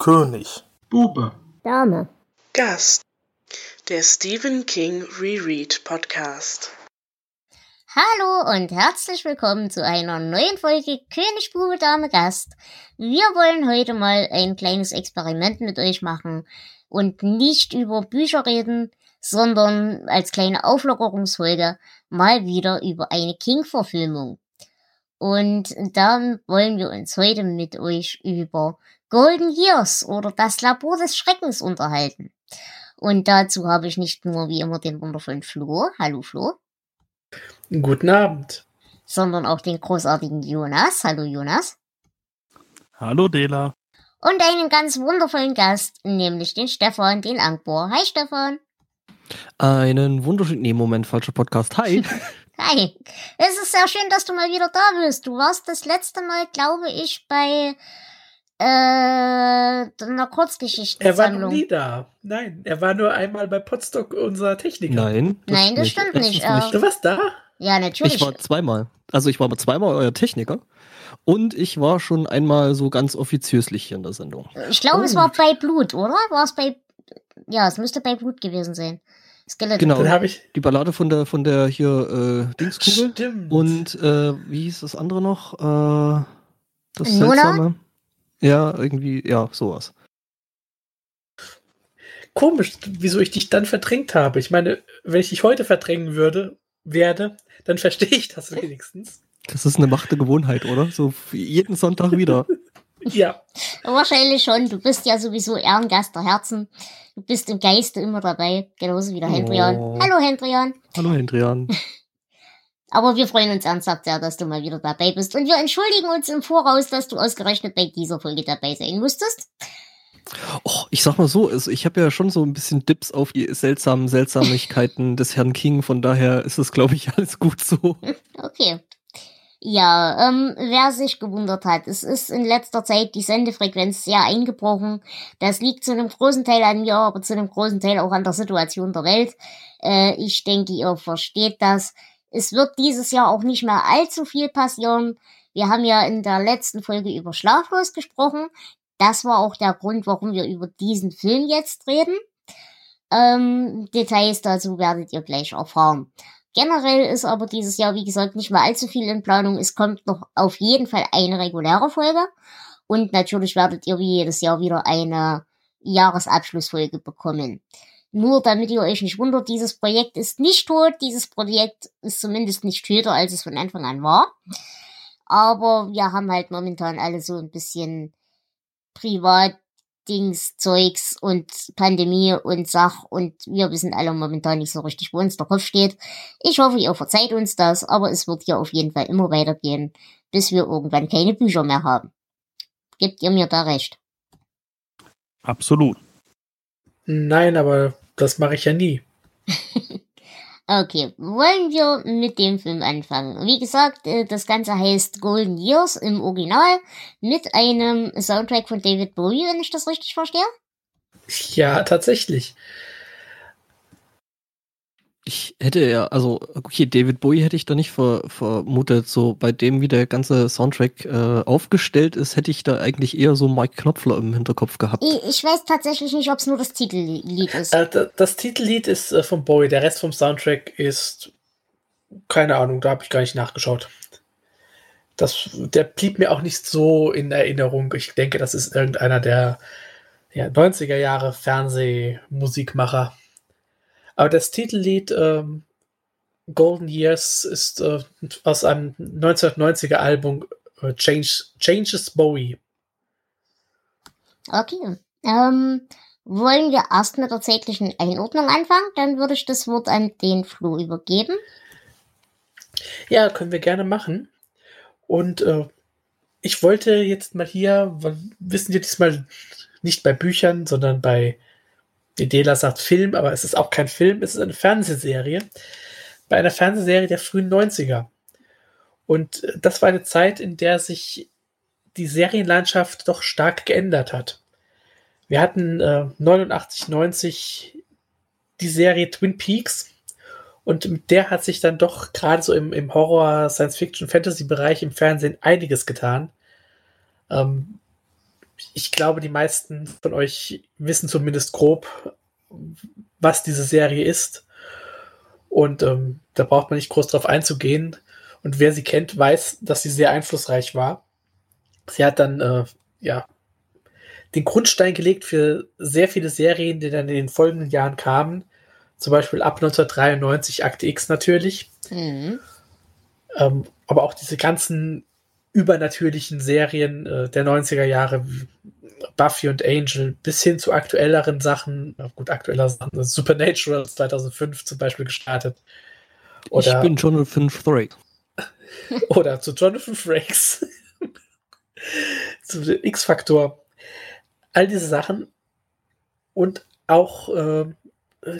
König. Bube. Dame. Gast. Der Stephen King Reread Podcast. Hallo und herzlich willkommen zu einer neuen Folge König, Bube, Dame, Gast. Wir wollen heute mal ein kleines Experiment mit euch machen und nicht über Bücher reden, sondern als kleine Auflockerungsfolge mal wieder über eine King-Verfilmung. Und da wollen wir uns heute mit euch über Golden Years oder das Labor des Schreckens unterhalten. Und dazu habe ich nicht nur wie immer den wundervollen Flo. Hallo Flo. Guten Abend. Sondern auch den großartigen Jonas. Hallo Jonas. Hallo Dela. Und einen ganz wundervollen Gast, nämlich den Stefan, den Angbohr. Hi Stefan. Einen wunderschönen, nee, Moment, falscher Podcast. Hi. Hi. Es ist sehr schön, dass du mal wieder da bist. Du warst das letzte Mal, glaube ich, bei äh, einer Kurzgeschichte. Er war noch nie da. Nein, er war nur einmal bei Potstock, unser Techniker. Nein. Das Nein, das nicht. stimmt nicht. Das nicht. Du warst da? Ja, natürlich. Ich war zweimal. Also ich war zweimal euer Techniker. Und ich war schon einmal so ganz offiziöslich hier in der Sendung. Ich glaube, oh. es war bei Blut, oder? War es bei. Ja, es müsste bei Blut gewesen sein. Skeleton. Genau, dann habe ich die Ballade von der von der hier äh, Dingskugel. Stimmt. Und äh, wie hieß das andere noch? Äh, das Nona? Seltsame. Ja, irgendwie, ja, sowas. Komisch, wieso ich dich dann verdrängt habe. Ich meine, wenn ich dich heute verdrängen würde, werde, dann verstehe ich das wenigstens. Das ist eine Macht der Gewohnheit, oder? So jeden Sonntag wieder. ja. Wahrscheinlich schon. Du bist ja sowieso Ehrengast der Herzen. Du bist im Geiste immer dabei, genauso wie der Hendrian. Oh. Hallo Hendrian. Hallo Hendrian. Aber wir freuen uns ernsthaft sehr, dass du mal wieder dabei bist. Und wir entschuldigen uns im Voraus, dass du ausgerechnet bei dieser Folge dabei sein musstest. Oh, ich sag mal so, also ich habe ja schon so ein bisschen Dips auf die seltsamen Seltsamigkeiten des Herrn King, von daher ist es, glaube ich, alles gut so. Okay. Ja, ähm, wer sich gewundert hat, es ist in letzter Zeit die Sendefrequenz sehr eingebrochen. Das liegt zu einem großen Teil an mir, aber zu einem großen Teil auch an der Situation der Welt. Äh, ich denke, ihr versteht das. Es wird dieses Jahr auch nicht mehr allzu viel passieren. Wir haben ja in der letzten Folge über Schlaflos gesprochen. Das war auch der Grund, warum wir über diesen Film jetzt reden. Ähm, Details dazu werdet ihr gleich erfahren. Generell ist aber dieses Jahr, wie gesagt, nicht mehr allzu viel in Planung. Es kommt noch auf jeden Fall eine reguläre Folge. Und natürlich werdet ihr wie jedes Jahr wieder eine Jahresabschlussfolge bekommen. Nur damit ihr euch nicht wundert, dieses Projekt ist nicht tot. Dieses Projekt ist zumindest nicht töter, als es von Anfang an war. Aber wir haben halt momentan alle so ein bisschen privat Dings, Zeugs und Pandemie und Sach und wir wissen alle momentan nicht so richtig, wo uns der Kopf steht. Ich hoffe, ihr verzeiht uns das, aber es wird hier auf jeden Fall immer weitergehen, bis wir irgendwann keine Bücher mehr haben. Gebt ihr mir da recht? Absolut. Nein, aber das mache ich ja nie. Okay, wollen wir mit dem Film anfangen? Wie gesagt, äh, das Ganze heißt Golden Years im Original mit einem Soundtrack von David Bowie, wenn ich das richtig verstehe. Ja, tatsächlich. Ich hätte ja, also, okay, David Bowie hätte ich da nicht ver, vermutet. So bei dem, wie der ganze Soundtrack äh, aufgestellt ist, hätte ich da eigentlich eher so Mike Knopfler im Hinterkopf gehabt. Ich, ich weiß tatsächlich nicht, ob es nur das Titellied ist. Äh, das, das Titellied ist äh, von Bowie, der Rest vom Soundtrack ist keine Ahnung, da habe ich gar nicht nachgeschaut. Das, der blieb mir auch nicht so in Erinnerung. Ich denke, das ist irgendeiner der ja, 90er Jahre Fernsehmusikmacher. Aber das Titellied ähm, Golden Years ist äh, aus einem 1990er Album äh, Change, Changes Bowie. Okay. Ähm, wollen wir erst mit der zeitlichen Einordnung anfangen? Dann würde ich das Wort an den Flo übergeben. Ja, können wir gerne machen. Und äh, ich wollte jetzt mal hier, wissen wir diesmal nicht bei Büchern, sondern bei die Dela sagt Film, aber es ist auch kein Film, es ist eine Fernsehserie. Bei einer Fernsehserie der frühen 90er. Und äh, das war eine Zeit, in der sich die Serienlandschaft doch stark geändert hat. Wir hatten äh, 89, 90 die Serie Twin Peaks und mit der hat sich dann doch gerade so im, im Horror, Science-Fiction, Fantasy-Bereich im Fernsehen einiges getan. Ähm, ich glaube, die meisten von euch wissen zumindest grob, was diese Serie ist. Und ähm, da braucht man nicht groß drauf einzugehen. Und wer sie kennt, weiß, dass sie sehr einflussreich war. Sie hat dann äh, ja den Grundstein gelegt für sehr viele Serien, die dann in den folgenden Jahren kamen. Zum Beispiel ab 1993 Akte X natürlich. Mhm. Ähm, aber auch diese ganzen übernatürlichen Serien äh, der 90er Jahre, Buffy und Angel, bis hin zu aktuelleren Sachen, gut, aktueller Sachen, Supernatural 2005 zum Beispiel gestartet. Oder, ich bin Jonathan Frakes. oder zu Jonathan Frakes. zu X-Faktor. All diese Sachen. Und auch äh,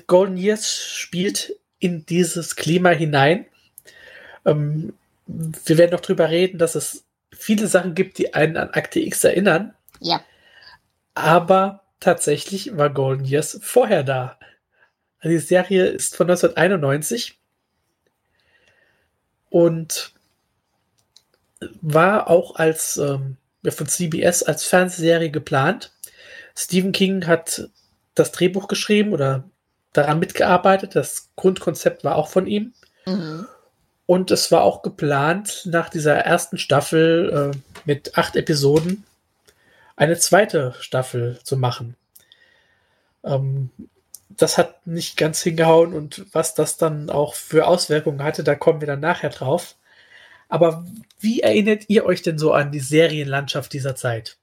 Golden Years spielt in dieses Klima hinein. Ähm, wir werden noch drüber reden, dass es viele Sachen gibt, die einen an Akte X erinnern. Ja. Aber tatsächlich war Golden Years vorher da. Also die Serie ist von 1991 und war auch als ähm, von CBS als Fernsehserie geplant. Stephen King hat das Drehbuch geschrieben oder daran mitgearbeitet. Das Grundkonzept war auch von ihm. Mhm. Und es war auch geplant, nach dieser ersten Staffel äh, mit acht Episoden eine zweite Staffel zu machen. Ähm, das hat nicht ganz hingehauen und was das dann auch für Auswirkungen hatte, da kommen wir dann nachher drauf. Aber wie erinnert ihr euch denn so an die Serienlandschaft dieser Zeit?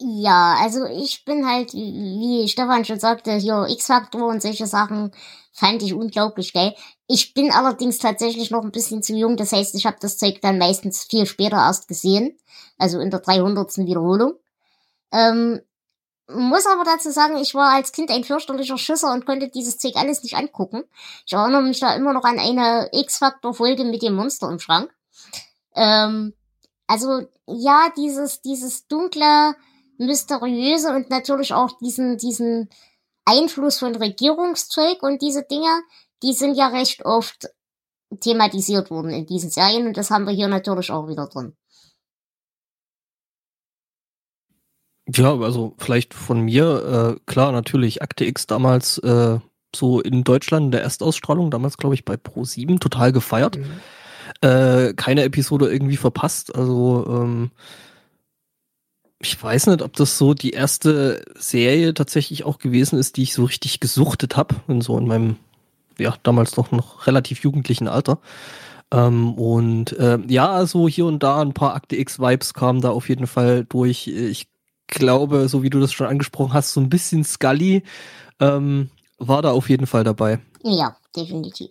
Ja, also ich bin halt, wie Stefan schon sagte, hier X-Faktor und solche Sachen fand ich unglaublich geil. Ich bin allerdings tatsächlich noch ein bisschen zu jung, das heißt, ich habe das Zeug dann meistens viel später erst gesehen, also in der 300. Wiederholung. Ähm, muss aber dazu sagen, ich war als Kind ein fürchterlicher Schisser und konnte dieses Zeug alles nicht angucken. Ich erinnere mich da immer noch an eine X-Factor-Folge mit dem Monster im Schrank. Ähm, also ja, dieses, dieses dunkle, mysteriöse und natürlich auch diesen, diesen Einfluss von Regierungszeug und diese Dinge, die sind ja recht oft thematisiert worden in diesen Serien und das haben wir hier natürlich auch wieder drin. Ja, also vielleicht von mir, äh, klar, natürlich Akte X damals äh, so in Deutschland in der Erstausstrahlung, damals glaube ich bei Pro7, total gefeiert. Mhm. Äh, keine Episode irgendwie verpasst, also ähm, ich weiß nicht, ob das so die erste Serie tatsächlich auch gewesen ist, die ich so richtig gesuchtet habe, in so in meinem, ja, damals noch, noch relativ jugendlichen Alter. Ähm, und äh, ja, also hier und da ein paar Akte X-Vibes kamen da auf jeden Fall durch. Ich glaube, so wie du das schon angesprochen hast, so ein bisschen Scully ähm, war da auf jeden Fall dabei. Ja, definitiv.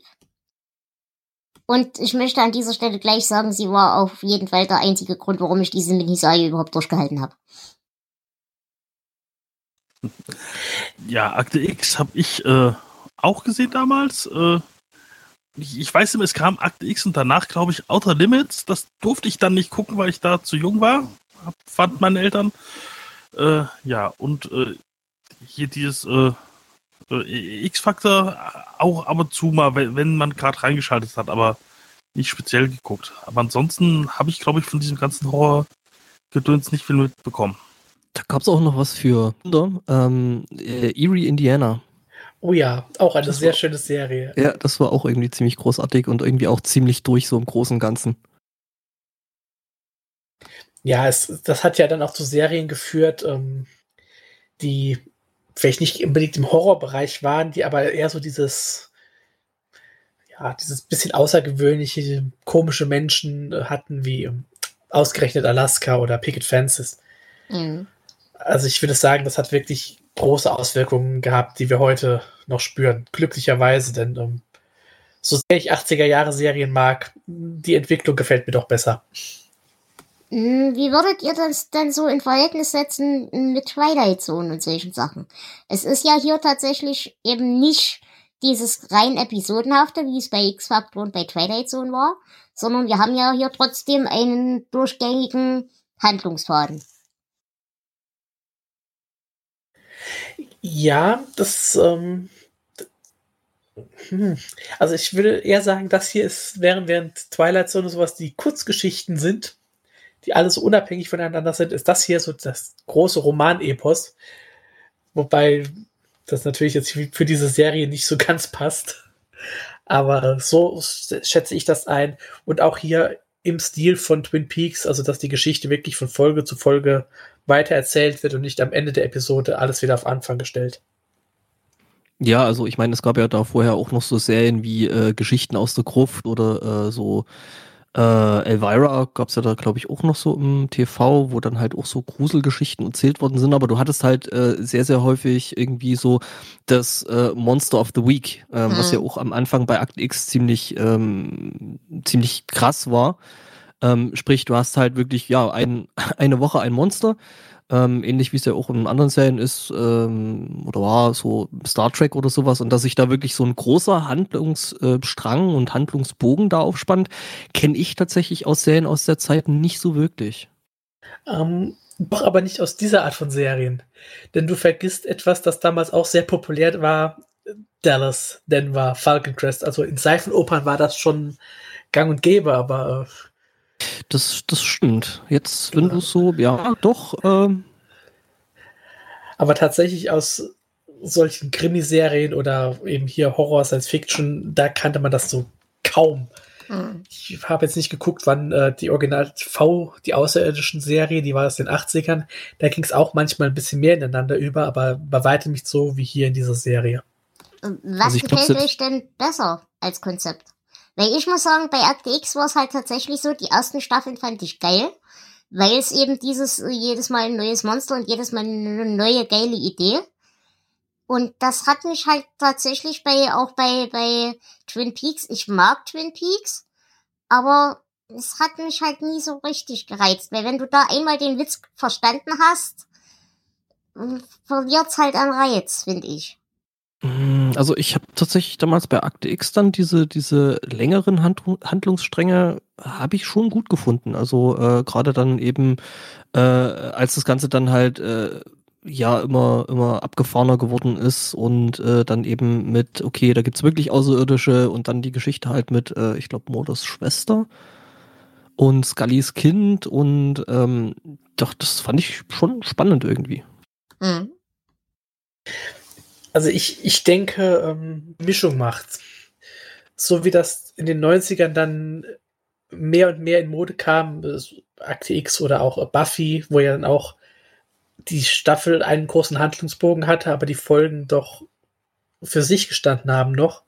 Und ich möchte an dieser Stelle gleich sagen, sie war auf jeden Fall der einzige Grund, warum ich diese Miniserie überhaupt durchgehalten habe. Ja, Akte X habe ich äh, auch gesehen damals. Äh, ich, ich, weiß immer, es kam Akte X und danach, glaube ich, Outer Limits. Das durfte ich dann nicht gucken, weil ich da zu jung war. Hab, fand meine Eltern. Äh, ja, und äh, hier dieses äh, äh, X-Factor auch ab und zu mal, wenn man gerade reingeschaltet hat, aber nicht speziell geguckt. Aber ansonsten habe ich, glaube ich, von diesem ganzen Horror-Gedöns nicht viel mitbekommen. Da gab es auch noch was für ähm, äh, Erie, Indiana. Oh ja, auch eine das sehr war, schöne Serie. Ja, das war auch irgendwie ziemlich großartig und irgendwie auch ziemlich durch so im Großen und Ganzen. Ja, es, das hat ja dann auch zu Serien geführt, ähm, die vielleicht nicht unbedingt im Horrorbereich waren, die aber eher so dieses, ja, dieses bisschen außergewöhnliche, komische Menschen äh, hatten, wie ähm, ausgerechnet Alaska oder Picket Fences. Mhm. Also ich würde sagen, das hat wirklich große Auswirkungen gehabt, die wir heute noch spüren. Glücklicherweise, denn ähm, so sehr ich 80er Jahre Serien mag, die Entwicklung gefällt mir doch besser. Hm, wie würdet ihr das denn so in Verhältnis setzen mit Twilight Zone und solchen Sachen? Es ist ja hier tatsächlich eben nicht dieses rein episodenhafte, wie es bei X-Factor und bei Twilight Zone war, sondern wir haben ja hier trotzdem einen durchgängigen Handlungsfaden. Ja, das, ähm, hm. also ich würde eher sagen, das hier ist, während, während Twilight Zone sowas die Kurzgeschichten sind, die alle so unabhängig voneinander sind, ist das hier so das große Roman-Epos. Wobei das natürlich jetzt für diese Serie nicht so ganz passt. Aber so schätze ich das ein. Und auch hier im Stil von Twin Peaks, also dass die Geschichte wirklich von Folge zu Folge weitererzählt wird und nicht am Ende der Episode alles wieder auf Anfang gestellt. Ja, also ich meine, es gab ja da vorher auch noch so Serien wie äh, Geschichten aus der Gruft oder äh, so äh, Elvira gab es ja da, glaube ich, auch noch so im TV, wo dann halt auch so Gruselgeschichten erzählt worden sind, aber du hattest halt äh, sehr, sehr häufig irgendwie so das äh, Monster of the Week, äh, hm. was ja auch am Anfang bei Act X ziemlich, ähm, ziemlich krass war. Ähm, sprich, du hast halt wirklich, ja, ein, eine Woche ein Monster ähm, ähnlich wie es ja auch in anderen Serien ist, ähm, oder war so Star Trek oder sowas, und dass sich da wirklich so ein großer Handlungsstrang und Handlungsbogen da aufspannt, kenne ich tatsächlich aus Serien aus der Zeit nicht so wirklich. Ähm, doch aber nicht aus dieser Art von Serien. Denn du vergisst etwas, das damals auch sehr populär war. Dallas, Denver, Falcon Crest. Also in Seifenopern war das schon gang und gäbe, aber äh, das, das stimmt. Jetzt, wenn du so, ja, doch. Ähm. Aber tatsächlich aus solchen Krimiserien oder eben hier Horror, Science Fiction, da kannte man das so kaum. Mhm. Ich habe jetzt nicht geguckt, wann äh, die Original V, die außerirdischen Serie, die war aus den 80ern. Da ging es auch manchmal ein bisschen mehr ineinander über, aber bei weitem nicht so wie hier in dieser Serie. Was also gefällt euch denn besser als Konzept? Weil ich muss sagen, bei Akte X war es halt tatsächlich so, die ersten Staffeln fand ich geil, weil es eben dieses jedes Mal ein neues Monster und jedes Mal eine neue geile Idee. Und das hat mich halt tatsächlich bei, auch bei, bei Twin Peaks, ich mag Twin Peaks, aber es hat mich halt nie so richtig gereizt, weil wenn du da einmal den Witz verstanden hast, verliert's halt an Reiz, finde ich. Mm, also ich habe tatsächlich damals bei Akte X dann diese, diese längeren Hand Handlungsstränge habe ich schon gut gefunden. Also äh, gerade dann eben, äh, als das Ganze dann halt äh, ja immer, immer abgefahrener geworden ist und äh, dann eben mit, okay, da gibt's wirklich Außerirdische und dann die Geschichte halt mit, äh, ich glaube, Morders Schwester und Scullys Kind und ähm, doch, das fand ich schon spannend irgendwie. Mhm. Also ich, ich denke, ähm, Mischung macht's. So wie das in den 90ern dann mehr und mehr in Mode kam, Akte X oder auch Buffy, wo ja dann auch die Staffel einen großen Handlungsbogen hatte, aber die Folgen doch für sich gestanden haben noch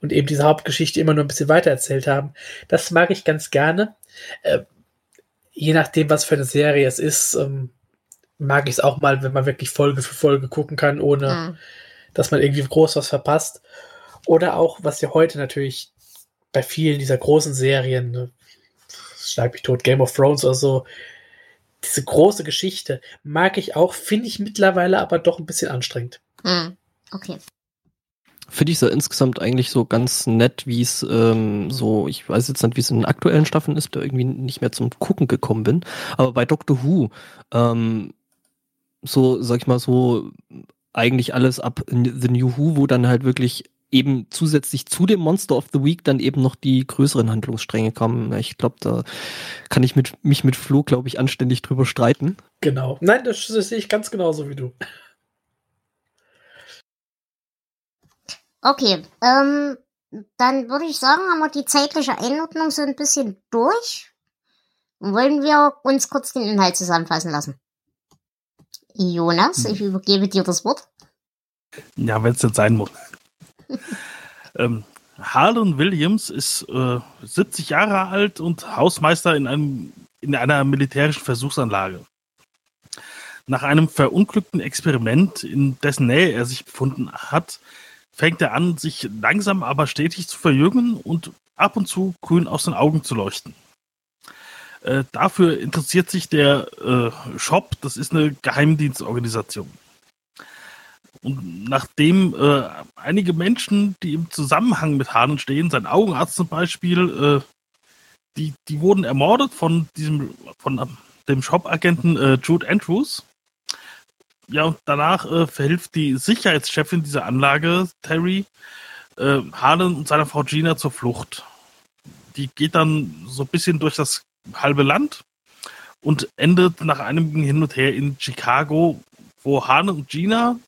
und eben diese Hauptgeschichte immer nur ein bisschen weiter erzählt haben. Das mag ich ganz gerne. Äh, je nachdem, was für eine Serie es ist, ähm, mag ich es auch mal, wenn man wirklich Folge für Folge gucken kann, ohne mhm dass man irgendwie groß was verpasst. Oder auch, was ja heute natürlich bei vielen dieser großen Serien, ne, schlag mich tot, Game of Thrones oder so, diese große Geschichte mag ich auch, finde ich mittlerweile aber doch ein bisschen anstrengend. Hm, okay. Finde ich so insgesamt eigentlich so ganz nett, wie es ähm, so, ich weiß jetzt nicht, wie es in den aktuellen Staffeln ist, da irgendwie nicht mehr zum Gucken gekommen bin. Aber bei Doctor Who, ähm, so, sag ich mal, so eigentlich alles ab The New Who, wo dann halt wirklich eben zusätzlich zu dem Monster of the Week dann eben noch die größeren Handlungsstränge kamen. Ich glaube, da kann ich mit, mich mit Flo, glaube ich, anständig drüber streiten. Genau. Nein, das, das sehe ich ganz genauso wie du. Okay, ähm, dann würde ich sagen, haben wir die zeitliche Einordnung so ein bisschen durch. Wollen wir uns kurz den Inhalt zusammenfassen lassen? Jonas, ich hm. übergebe dir das Wort. Ja, wenn es jetzt sein muss. ähm, Harlan Williams ist äh, 70 Jahre alt und Hausmeister in, einem, in einer militärischen Versuchsanlage. Nach einem verunglückten Experiment, in dessen Nähe er sich befunden hat, fängt er an, sich langsam aber stetig zu verjüngen und ab und zu grün aus den Augen zu leuchten. Äh, dafür interessiert sich der äh, Shop, das ist eine Geheimdienstorganisation. Und nachdem äh, einige Menschen, die im Zusammenhang mit Hahnen stehen, sein Augenarzt zum Beispiel, äh, die, die wurden ermordet von diesem, von dem Shop-Agenten äh, Jude Andrews. Ja, und danach äh, verhilft die Sicherheitschefin dieser Anlage, Terry, äh, Harlan und seiner Frau Gina zur Flucht. Die geht dann so ein bisschen durch das halbe Land und endet nach einem Hin und Her in Chicago, wo Han und Gina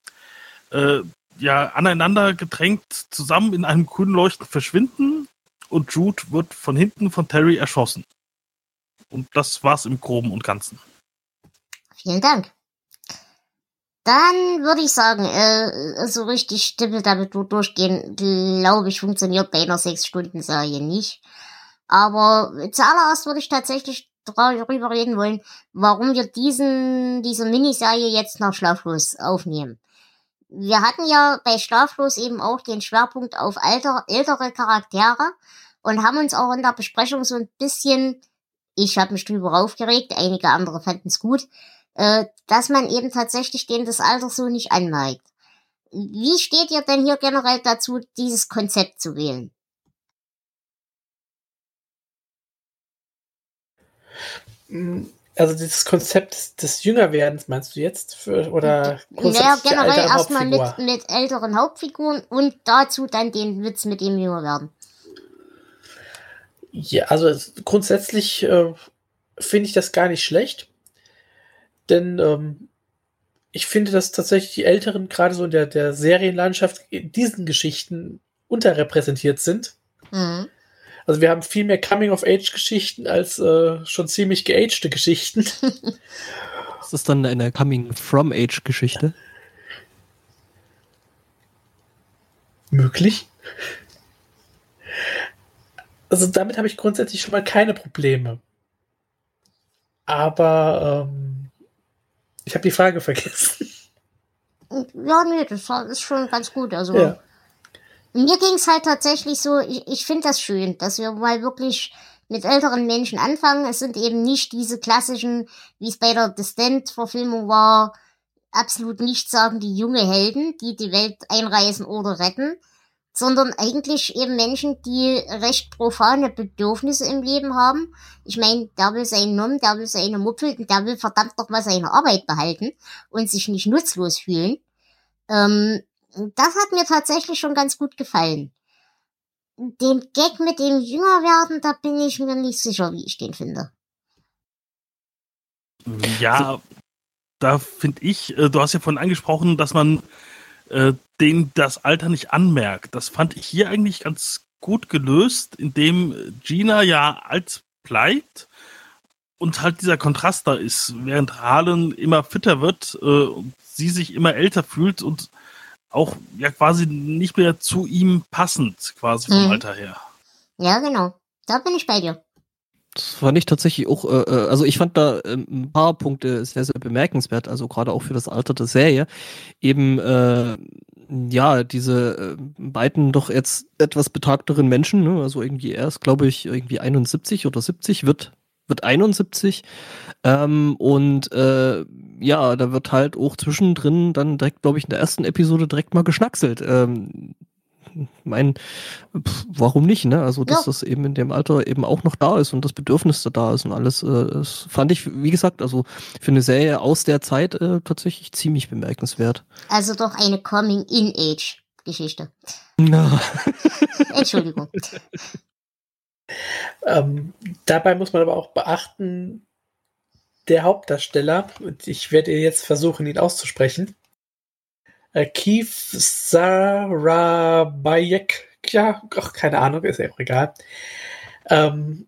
äh, ja aneinander gedrängt zusammen in einem grünen Leuchten verschwinden und Jude wird von hinten von Terry erschossen. Und das war's im Groben und Ganzen. Vielen Dank. Dann würde ich sagen, äh, so richtig damit durchgehen, glaube ich, funktioniert bei einer Sechs-Stunden-Serie nicht. Aber zuallererst würde ich tatsächlich darüber reden wollen, warum wir diesen, diese Miniserie jetzt nach Schlaflos aufnehmen. Wir hatten ja bei Schlaflos eben auch den Schwerpunkt auf alter, ältere Charaktere und haben uns auch in der Besprechung so ein bisschen, ich habe mich drüber aufgeregt, einige andere fanden es gut, äh, dass man eben tatsächlich denen das Alter so nicht anmerkt. Wie steht ihr denn hier generell dazu, dieses Konzept zu wählen? Also dieses Konzept des Jüngerwerdens meinst du jetzt? Für, oder naja, generell erstmal mit, mit älteren Hauptfiguren und dazu dann den Witz mit dem Jüngerwerden. Ja, also grundsätzlich äh, finde ich das gar nicht schlecht. Denn ähm, ich finde, dass tatsächlich die Älteren gerade so in der, der Serienlandschaft in diesen Geschichten unterrepräsentiert sind. Mhm. Also wir haben viel mehr Coming-of-Age-Geschichten als äh, schon ziemlich geagte Geschichten. Ist das dann eine Coming-from-Age-Geschichte? Möglich. Also damit habe ich grundsätzlich schon mal keine Probleme. Aber ähm, ich habe die Frage vergessen. Ja, nee, das ist schon ganz gut. Also ja. Mir ging es halt tatsächlich so, ich, ich finde das schön, dass wir mal wirklich mit älteren Menschen anfangen. Es sind eben nicht diese klassischen, wie es bei der Distant-Verfilmung war, absolut nicht sagen die junge Helden, die die Welt einreißen oder retten, sondern eigentlich eben Menschen, die recht profane Bedürfnisse im Leben haben. Ich meine, der will seinen Nom, der will seine Muppel, der will verdammt doch mal seine Arbeit behalten und sich nicht nutzlos fühlen. Ähm, das hat mir tatsächlich schon ganz gut gefallen. Den Gag mit dem Jüngerwerden, da bin ich mir nicht sicher, wie ich den finde. Ja, da finde ich, äh, du hast ja vorhin angesprochen, dass man äh, den das Alter nicht anmerkt. Das fand ich hier eigentlich ganz gut gelöst, indem Gina ja alt bleibt und halt dieser Kontrast da ist, während Harlan immer fitter wird äh, und sie sich immer älter fühlt und auch ja quasi nicht mehr zu ihm passend, quasi vom mhm. Alter her. Ja, genau. Da bin ich bei dir. Das fand ich tatsächlich auch, äh, äh also ich fand da äh, ein paar Punkte sehr, sehr bemerkenswert, also gerade auch für das Alter der Serie. Eben, äh, ja, diese äh, beiden doch jetzt etwas betagteren Menschen, ne? also irgendwie erst, glaube ich, irgendwie 71 oder 70 wird, wird 71. Ähm, und äh, ja, da wird halt auch zwischendrin dann direkt, glaube ich, in der ersten Episode direkt mal geschnackselt. Ähm, mein, warum nicht, ne? Also, dass ja. das eben in dem Alter eben auch noch da ist und das Bedürfnis da ist und alles, äh, das fand ich, wie gesagt, also für eine Serie aus der Zeit äh, tatsächlich ziemlich bemerkenswert. Also doch eine Coming-in-Age-Geschichte. Na. Entschuldigung. Ähm, dabei muss man aber auch beachten, der Hauptdarsteller, und ich werde jetzt versuchen, ihn auszusprechen, äh, Keith Sarabayek, ja, ach, keine Ahnung, ist ja auch egal. Ähm,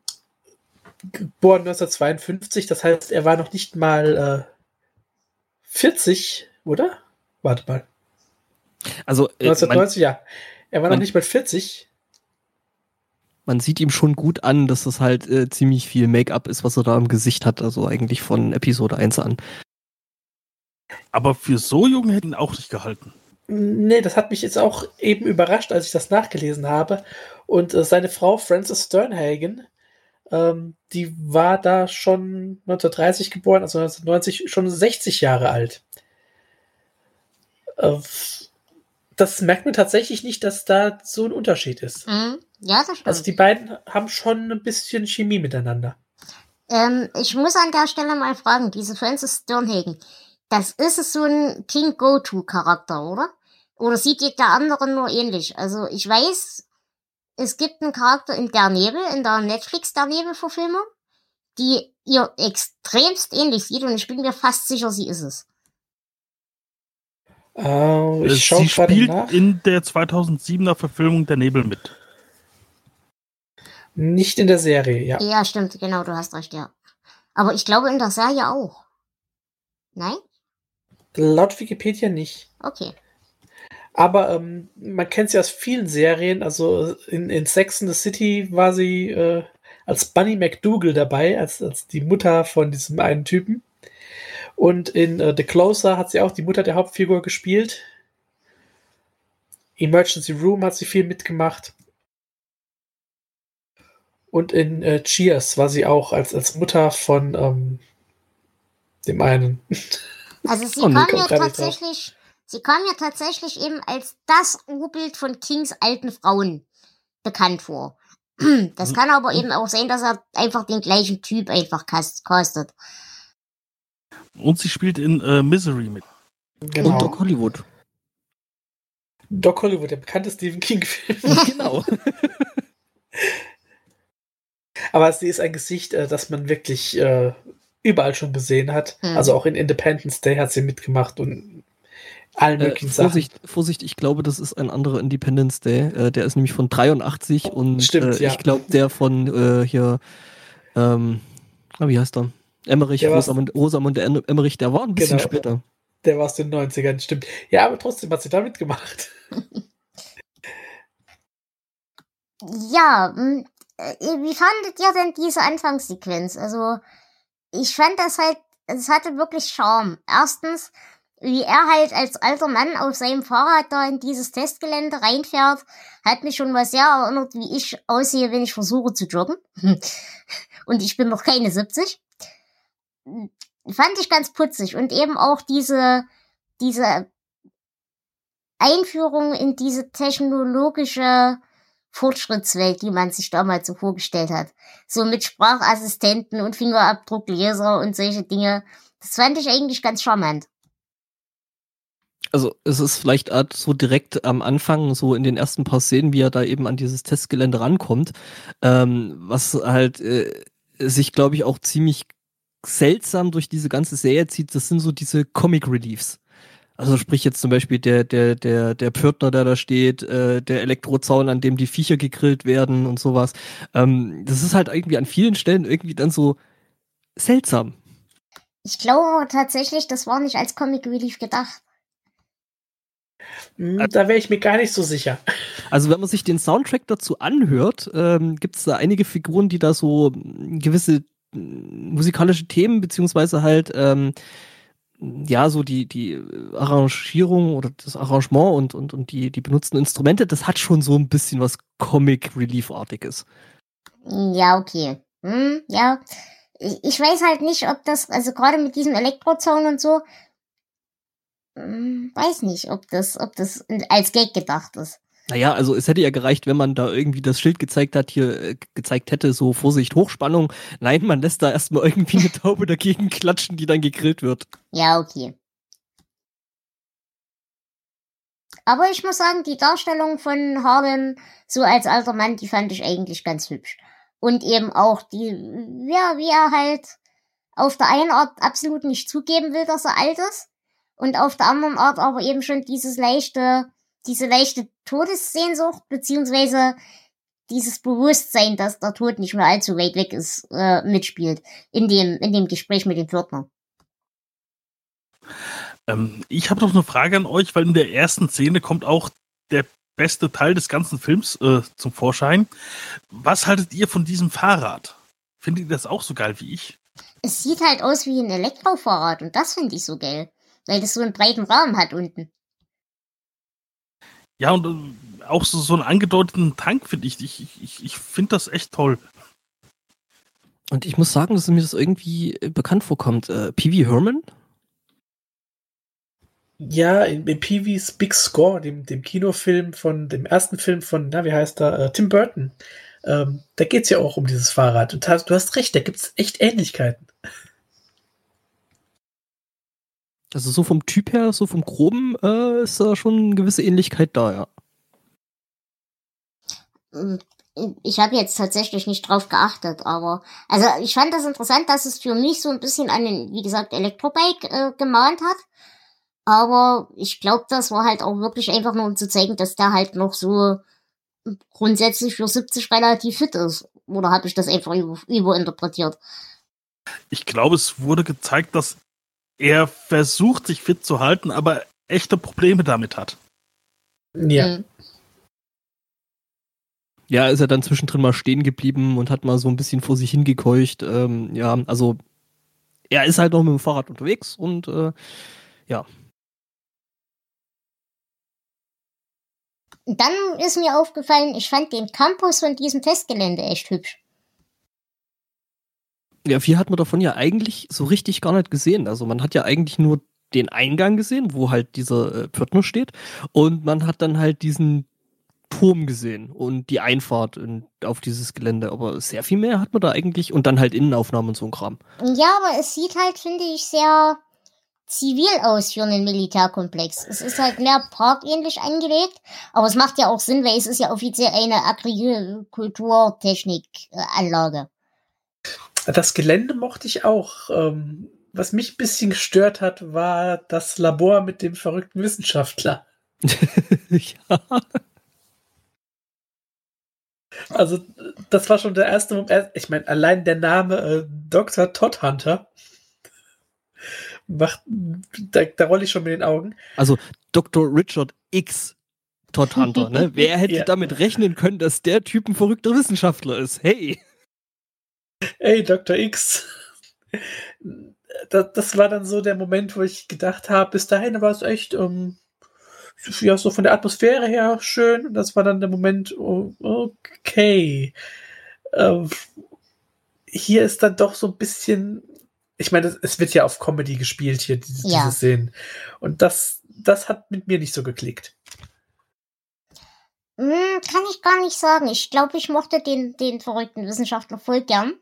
geboren 1952, das heißt, er war noch nicht mal äh, 40, oder? Warte mal. Also, äh, 1990, man, ja. Er war noch nicht mal 40. Man sieht ihm schon gut an, dass das halt äh, ziemlich viel Make-up ist, was er da im Gesicht hat, also eigentlich von Episode 1 an. Aber für so jung hätten ihn auch nicht gehalten. Nee, das hat mich jetzt auch eben überrascht, als ich das nachgelesen habe. Und äh, seine Frau, Frances Sternhagen, ähm, die war da schon 1930 geboren, also 1990 schon 60 Jahre alt. Äh, das merkt man tatsächlich nicht, dass da so ein Unterschied ist. Mhm. Ja, das stimmt. Also die beiden haben schon ein bisschen Chemie miteinander. Ähm, ich muss an der Stelle mal fragen, diese Frances Sternhagen, das ist so ein King Go-To-Charakter, oder? Oder sieht die der anderen nur ähnlich? Also ich weiß, es gibt einen Charakter in Der Nebel, in der Netflix Der Nebel-Verfilmung. die ihr extremst ähnlich sieht und ich bin mir fast sicher, sie ist es. Uh, ich Äh, schaue Sie spielt nach. in der 2007er Verfilmung Der Nebel mit. Nicht in der Serie, ja. Ja, stimmt, genau, du hast recht, ja. Aber ich glaube in der Serie auch. Nein? Laut Wikipedia nicht. Okay. Aber ähm, man kennt sie aus vielen Serien. Also in, in Sex and the City war sie äh, als Bunny McDougal dabei, als, als die Mutter von diesem einen Typen. Und in äh, The Closer hat sie auch die Mutter der Hauptfigur gespielt. Emergency Room hat sie viel mitgemacht. Und in äh, Cheers war sie auch als, als Mutter von ähm, dem einen. Also sie Oh, kam drauf. tatsächlich, sie kam mir tatsächlich eben als das Urbild von Kings alten Frauen bekannt vor. Das Mhm. kann aber eben auch sein, dass er einfach den gleichen Typ einfach cast- castet. Und sie spielt in äh, Misery mit. Genau. Und Doc Hollywood. Doc Hollywood, der bekannte Stephen King-Film. genau. Aber sie ist ein Gesicht, äh, das man wirklich äh, überall schon gesehen hat. Hm. Also auch in Independence Day hat sie mitgemacht und allen Äh, möglichen Sachen. Vorsicht, Vorsicht, ich glaube, das ist ein anderer Independence Day. Äh, der ist nämlich von 83 und Stimmt, äh, ja. ich glaube, der von äh, hier, ähm, ah, wie heißt er? Emmerich, Der Rosamund, Rosamund Em- Emmerich, der war ein bisschen Genau. später. Der war aus den 90ern, stimmt. Ja, aber trotzdem hat sie da mitgemacht. Ja, mh, äh, wie fandet ihr denn diese Anfangssequenz? Also, ich fand das halt, es hatte wirklich Charme. Erstens, wie er halt als alter Mann auf seinem Fahrrad da in dieses Testgelände reinfährt, hat mich schon mal sehr erinnert, wie ich aussehe, wenn ich versuche zu joggen. Und ich bin noch keine 70. Fand ich ganz putzig. Und eben auch diese, diese Einführung in diese technologische Fortschrittswelt, die man sich damals so vorgestellt hat. So mit Sprachassistenten und Fingerabdruckleser und solche Dinge. Das fand ich eigentlich ganz charmant. Also es ist vielleicht so direkt am Anfang, so in den ersten paar Szenen, wie er da eben an dieses Testgelände rankommt, ähm, was halt äh, sich, glaube ich, auch ziemlich seltsam durch diese ganze Serie zieht, das sind so diese Comic Reliefs. Also sprich jetzt zum Beispiel der, der, der, der Pförtner, der da steht, äh, der Elektrozaun, an dem die Viecher gegrillt werden und sowas. Ähm, das ist halt irgendwie an vielen Stellen irgendwie dann so seltsam. Ich glaube tatsächlich, das war nicht als Comic Relief gedacht. Hm, Da wäre ich mir gar nicht so sicher. Also wenn man sich den Soundtrack dazu anhört, ähm, gibt es da einige Figuren, die da so mh, gewisse musikalische Themen beziehungsweise halt ähm, ja so die die Arrangierung oder das Arrangement und und und die die benutzten Instrumente, das hat schon so ein bisschen was Comic Relief artiges. Ja, okay. Hm, ja. Ich, ich weiß halt nicht, ob das, also gerade mit diesem Elektrozaun und so, hm, weiß nicht, ob das, ob das als Gag gedacht ist. Naja, also es hätte ja gereicht, wenn man da irgendwie das Schild gezeigt hat, hier äh, gezeigt hätte, so Vorsicht, Hochspannung. Nein, man lässt da erstmal irgendwie eine Taube dagegen klatschen, die dann gegrillt wird. Ja, okay. Aber ich muss sagen, die Darstellung von Harlan so als alter Mann, die fand ich eigentlich ganz hübsch. Und eben auch die, ja, wie er halt auf der einen Art absolut nicht zugeben will, dass er alt ist. Und auf der anderen Art aber eben schon dieses leichte, diese leichte Todessehnsucht, beziehungsweise dieses Bewusstsein, dass der Tod nicht mehr allzu weit weg ist, äh, mitspielt. In dem, in dem Gespräch mit dem Pförtner. Ähm, ich habe noch eine Frage an euch, weil in der ersten Szene kommt auch der beste Teil des ganzen Films äh, zum Vorschein. Was haltet ihr von diesem Fahrrad? Findet ihr das auch so geil wie ich? Es sieht halt aus wie ein Elektrofahrrad und das finde ich so geil. Weil das so einen breiten Rahmen hat unten. Ja, und äh, auch so, so einen angedeuteten Tank finde ich. Ich, ich, ich finde das echt toll. Und ich muss sagen, dass mir das irgendwie äh, bekannt vorkommt. Äh, P.V. Herman? Ja, in, in Peewee's Big Score, dem, dem Kinofilm von, dem ersten Film von, na, wie heißt er, äh, Tim Burton. Ähm, da geht's ja auch um dieses Fahrrad. Und hast- du hast recht, da gibt's echt Ähnlichkeiten. Also so vom Typ her, so vom Groben, äh, ist da schon eine gewisse Ähnlichkeit da, ja. Mm, ich habe jetzt tatsächlich nicht drauf geachtet, aber also ich fand das interessant, dass es für mich so ein bisschen an den, wie gesagt, Elektrobike äh, gemahnt hat. Aber ich glaube, das war halt auch wirklich einfach nur, um zu zeigen, dass der halt noch so grundsätzlich für 70 relativ fit ist. Oder habe ich das einfach über, überinterpretiert? Ich glaube, es wurde gezeigt, dass er versucht, sich fit zu halten, aber echte Probleme damit hat. Ja. Mhm. Ja, ist er dann zwischendrin mal stehen geblieben und hat mal so ein bisschen vor sich hingekeucht. Ähm, ja, also er ist halt noch mit dem Fahrrad unterwegs und äh, ja. Dann ist mir aufgefallen, ich fand den Campus von diesem Testgelände echt hübsch. Ja, viel hat man davon ja eigentlich so richtig gar nicht gesehen. Also man hat ja eigentlich nur den Eingang gesehen, wo halt dieser äh, Pförtner steht. Und man hat dann halt diesen Turm gesehen und die Einfahrt in, auf dieses Gelände. Aber sehr viel mehr hat man da eigentlich und dann halt Innenaufnahmen und so ein Kram. Ja, aber es sieht halt, finde ich, sehr zivil aus für einen Militärkomplex. Es ist halt mehr parkähnlich angelegt, aber es macht ja auch Sinn, weil es ist ja offiziell eine Agrikulturtechnikanlage. Das Gelände mochte ich auch. Ähm, was mich ein bisschen gestört hat, war das Labor mit dem verrückten Wissenschaftler. ja. Also, das war schon der erste Moment. Ich meine, allein der Name äh, Dr. Todd Hunter macht, da, da rolle ich schon mit den Augen. Also, Dr. Richard X. Todd Hunter, ne? Wer hätte ja. damit rechnen können, dass der Typ ein verrückter Wissenschaftler ist? Hey! Hey, Dr. X. Das, das war dann so der Moment, wo ich gedacht habe, bis dahin war es echt, ähm, ja, so von der Atmosphäre her schön. Und das war dann der Moment, oh, okay. Ähm, hier ist dann doch so ein bisschen, ich meine, es wird ja auf Comedy gespielt hier, diese, ja. diese Szenen. Und das, das hat mit mir nicht so geklickt. Hm, kann ich gar nicht sagen. Ich glaube, ich mochte den, den verrückten Wissenschaftler voll gern.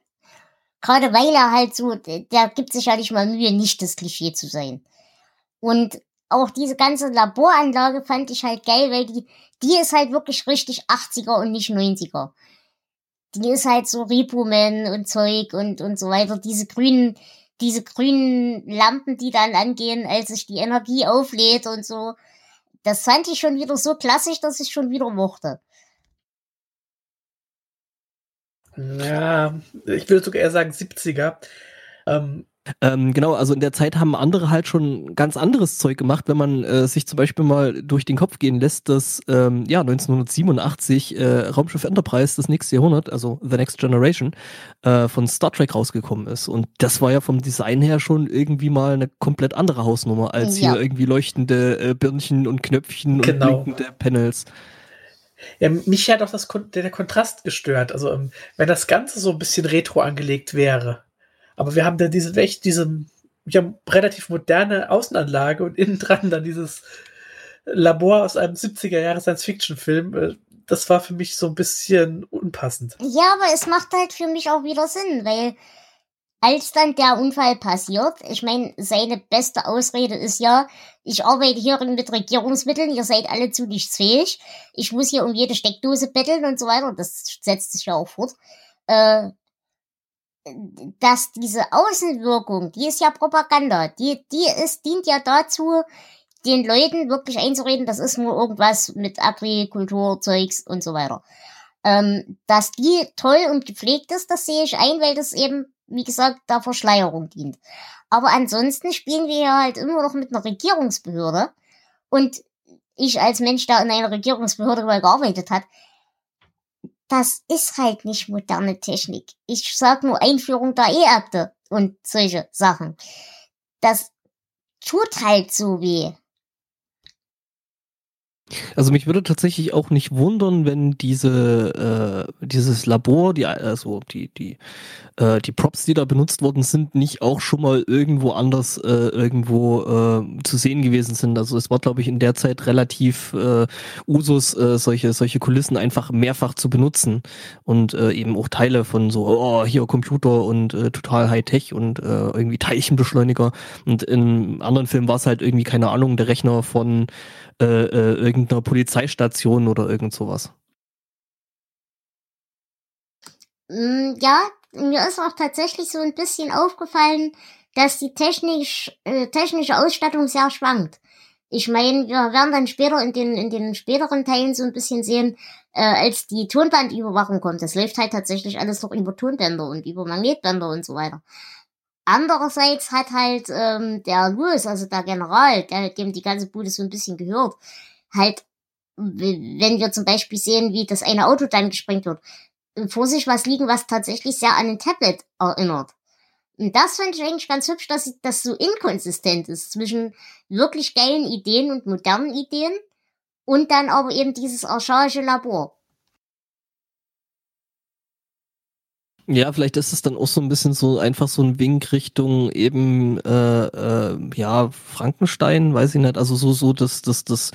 Gerade weil er halt so, der gibt sich ja nicht mal Mühe, nicht das Klischee zu sein. Und auch diese ganze Laboranlage fand ich halt geil, weil die, die ist halt wirklich richtig 80er und nicht 90er. Die ist halt so Repo-Man und Zeug und, und so weiter. Diese grünen, diese grünen Lampen, die dann angehen, als sich die Energie auflädt und so. Das fand ich schon wieder so klassisch, dass ich schon wieder mochte. Ja, ich würde sogar eher sagen 70er. Ähm, ähm, genau, also in der Zeit haben andere halt schon ganz anderes Zeug gemacht, wenn man äh, sich zum Beispiel mal durch den Kopf gehen lässt, dass ähm, ja 1987 äh, Raumschiff Enterprise das nächste Jahrhundert, also The Next Generation, äh, von Star Trek rausgekommen ist. Und das war ja vom Design her schon irgendwie mal eine komplett andere Hausnummer als ja. hier irgendwie leuchtende äh, Birnchen und Knöpfchen genau. und blinkende Panels. Ja, mich hat auch das, der Kontrast gestört. Also, ähm, wenn das Ganze so ein bisschen retro angelegt wäre, aber wir haben da diese, echt diese, wir relativ moderne Außenanlage und innen dran dann dieses Labor aus einem 70er Jahre Science-Fiction-Film. Äh, das war für mich so ein bisschen unpassend. Ja, aber es macht halt für mich auch wieder Sinn, weil als dann der Unfall passiert, ich meine, seine beste Ausrede ist ja, ich arbeite hier mit Regierungsmitteln, ihr seid alle zu nichts fähig, ich muss hier um jede Steckdose betteln und so weiter, das setzt sich ja auch fort. Äh, dass diese Außenwirkung, die ist ja Propaganda, die, die ist, dient ja dazu, den Leuten wirklich einzureden, das ist nur irgendwas mit Agrikultur, Zeugs und so weiter. Ähm, dass die toll und gepflegt ist, das sehe ich ein, weil das eben, wie gesagt, der Verschleierung dient. Aber ansonsten spielen wir ja halt immer noch mit einer Regierungsbehörde. Und ich als Mensch, der in einer Regierungsbehörde mal gearbeitet hat, das ist halt nicht moderne Technik. Ich sag nur Einführung der E-Akte und solche Sachen. Das tut halt so weh. Also mich würde tatsächlich auch nicht wundern, wenn diese äh, dieses Labor, die also die die äh, die Props, die da benutzt worden sind, nicht auch schon mal irgendwo anders äh, irgendwo äh, zu sehen gewesen sind. Also es war glaube ich in der Zeit relativ äh, Usus äh, solche solche Kulissen einfach mehrfach zu benutzen und äh, eben auch Teile von so oh hier Computer und äh, total High Tech und äh, irgendwie Teilchenbeschleuniger und in anderen Filmen war es halt irgendwie keine Ahnung der Rechner von äh, äh, irgendeiner Polizeistation oder irgend sowas. Mm, ja, mir ist auch tatsächlich so ein bisschen aufgefallen, dass die technisch, äh, technische Ausstattung sehr schwankt. Ich meine, wir werden dann später in den, in den späteren Teilen so ein bisschen sehen, äh, als die Tonbandüberwachung kommt. Das läuft halt tatsächlich alles noch über Tonbänder und über Magnetbänder und so weiter. Andererseits hat halt ähm, der Louis, also der General, der, dem die ganze Bude so ein bisschen gehört, halt, wenn wir zum Beispiel sehen, wie das eine Auto dann gesprengt wird, vor sich was liegen, was tatsächlich sehr an ein Tablet erinnert. Und das fand ich eigentlich ganz hübsch, dass das so inkonsistent ist zwischen wirklich geilen Ideen und modernen Ideen und dann aber eben dieses archaische Labor. Ja, vielleicht ist es dann auch so ein bisschen so einfach so ein Wink Richtung eben äh, äh, ja Frankenstein, weiß ich nicht, also so so das das das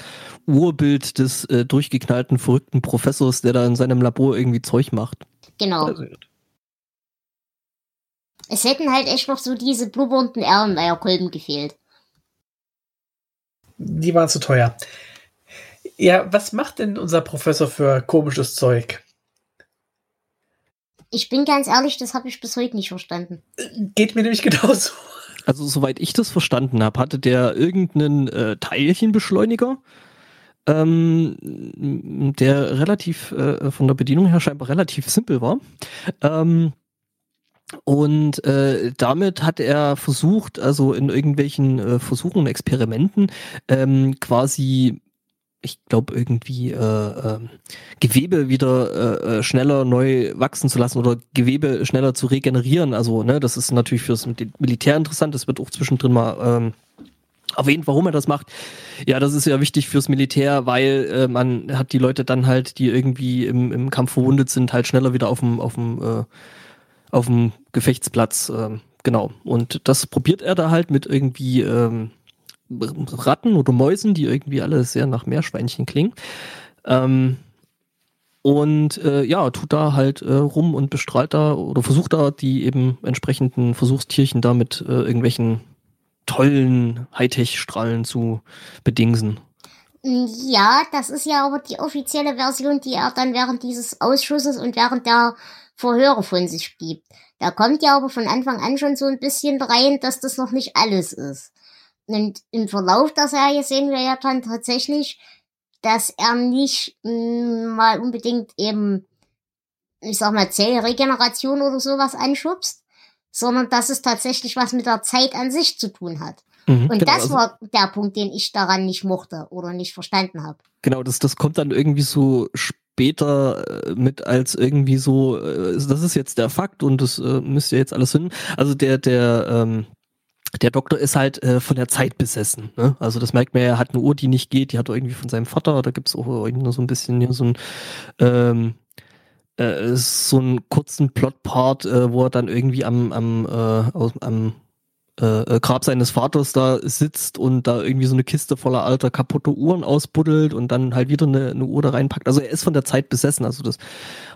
Urbild des äh, durchgeknallten verrückten Professors, der da in seinem Labor irgendwie Zeug macht. Genau. Es hätten halt echt noch so diese blubbernden Erlenmeierkolben gefehlt. Die waren zu teuer. Ja, was macht denn unser Professor für komisches Zeug? Ich bin ganz ehrlich, das habe ich bis heute nicht verstanden. Geht mir nämlich genauso. Also, soweit ich das verstanden habe, hatte der irgendeinen äh, Teilchenbeschleuniger, ähm, der relativ äh, von der Bedienung her scheinbar relativ simpel war. Ähm, und äh, damit hat er versucht, also in irgendwelchen äh, Versuchen und Experimenten, ähm, quasi ich glaube, irgendwie äh, äh, Gewebe wieder äh, äh, schneller neu wachsen zu lassen oder Gewebe schneller zu regenerieren. Also, ne, das ist natürlich fürs Militär interessant. Das wird auch zwischendrin mal ähm, erwähnt, warum er das macht. Ja, das ist ja wichtig fürs Militär, weil äh, man hat die Leute dann halt, die irgendwie im, im Kampf verwundet sind, halt schneller wieder auf dem auf dem äh, auf dem Gefechtsplatz. Äh, genau. Und das probiert er da halt mit irgendwie ähm, Ratten oder Mäusen, die irgendwie alle sehr nach Meerschweinchen klingen. Ähm, und äh, ja, tut da halt äh, rum und bestrahlt da oder versucht da die eben entsprechenden Versuchstierchen da mit äh, irgendwelchen tollen Hightech-Strahlen zu bedingsen. Ja, das ist ja aber die offizielle Version, die er dann während dieses Ausschusses und während der Verhöre von sich gibt. Da kommt ja aber von Anfang an schon so ein bisschen rein, dass das noch nicht alles ist. Und im Verlauf der Serie sehen wir ja dann tatsächlich, dass er nicht mh, mm, mal unbedingt eben, ich sag mal, Zellregeneration oder sowas anschubst, sondern dass es tatsächlich was mit der Zeit an sich zu tun hat. Mhm, und genau, das also war der Punkt, den ich daran nicht mochte oder nicht verstanden habe. Genau, das, das kommt dann irgendwie so später äh, mit als irgendwie so, äh, das ist jetzt der Fakt und das äh, müsst ihr jetzt alles hin. Also der, der, ähm, der Doktor ist halt äh, von der Zeit besessen. Ne? Also das merkt man, er hat eine Uhr, die nicht geht, die hat er irgendwie von seinem Vater, da gibt's auch irgendwie so ein bisschen hier so ein ähm, äh, so einen kurzen Plotpart, äh, wo er dann irgendwie am, am, äh, aus, am äh, äh, Grab seines Vaters da sitzt und da irgendwie so eine Kiste voller alter kaputter Uhren ausbuddelt und dann halt wieder eine, eine Uhr da reinpackt. Also er ist von der Zeit besessen. Also das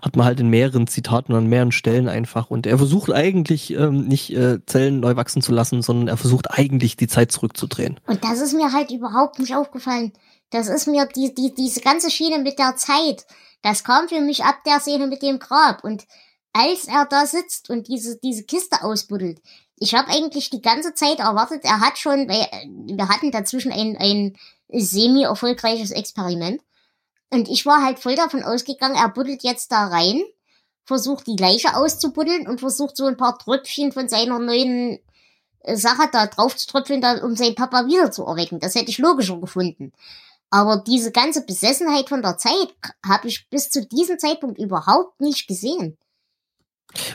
hat man halt in mehreren Zitaten an mehreren Stellen einfach. Und er versucht eigentlich ähm, nicht äh, Zellen neu wachsen zu lassen, sondern er versucht eigentlich die Zeit zurückzudrehen. Und das ist mir halt überhaupt nicht aufgefallen. Das ist mir die, die, diese ganze Schiene mit der Zeit. Das kam für mich ab der Szene mit dem Grab. Und als er da sitzt und diese, diese Kiste ausbuddelt, ich habe eigentlich die ganze Zeit erwartet, er hat schon, weil äh, wir hatten dazwischen ein, ein semi-erfolgreiches Experiment. Und ich war halt voll davon ausgegangen, er buddelt jetzt da rein, versucht die Leiche auszubuddeln und versucht so ein paar Tröpfchen von seiner neuen äh, Sache da drauf zu tröpfeln, da, um seinen Papa wieder zu erwecken. Das hätte ich logischer gefunden. Aber diese ganze Besessenheit von der Zeit habe ich bis zu diesem Zeitpunkt überhaupt nicht gesehen.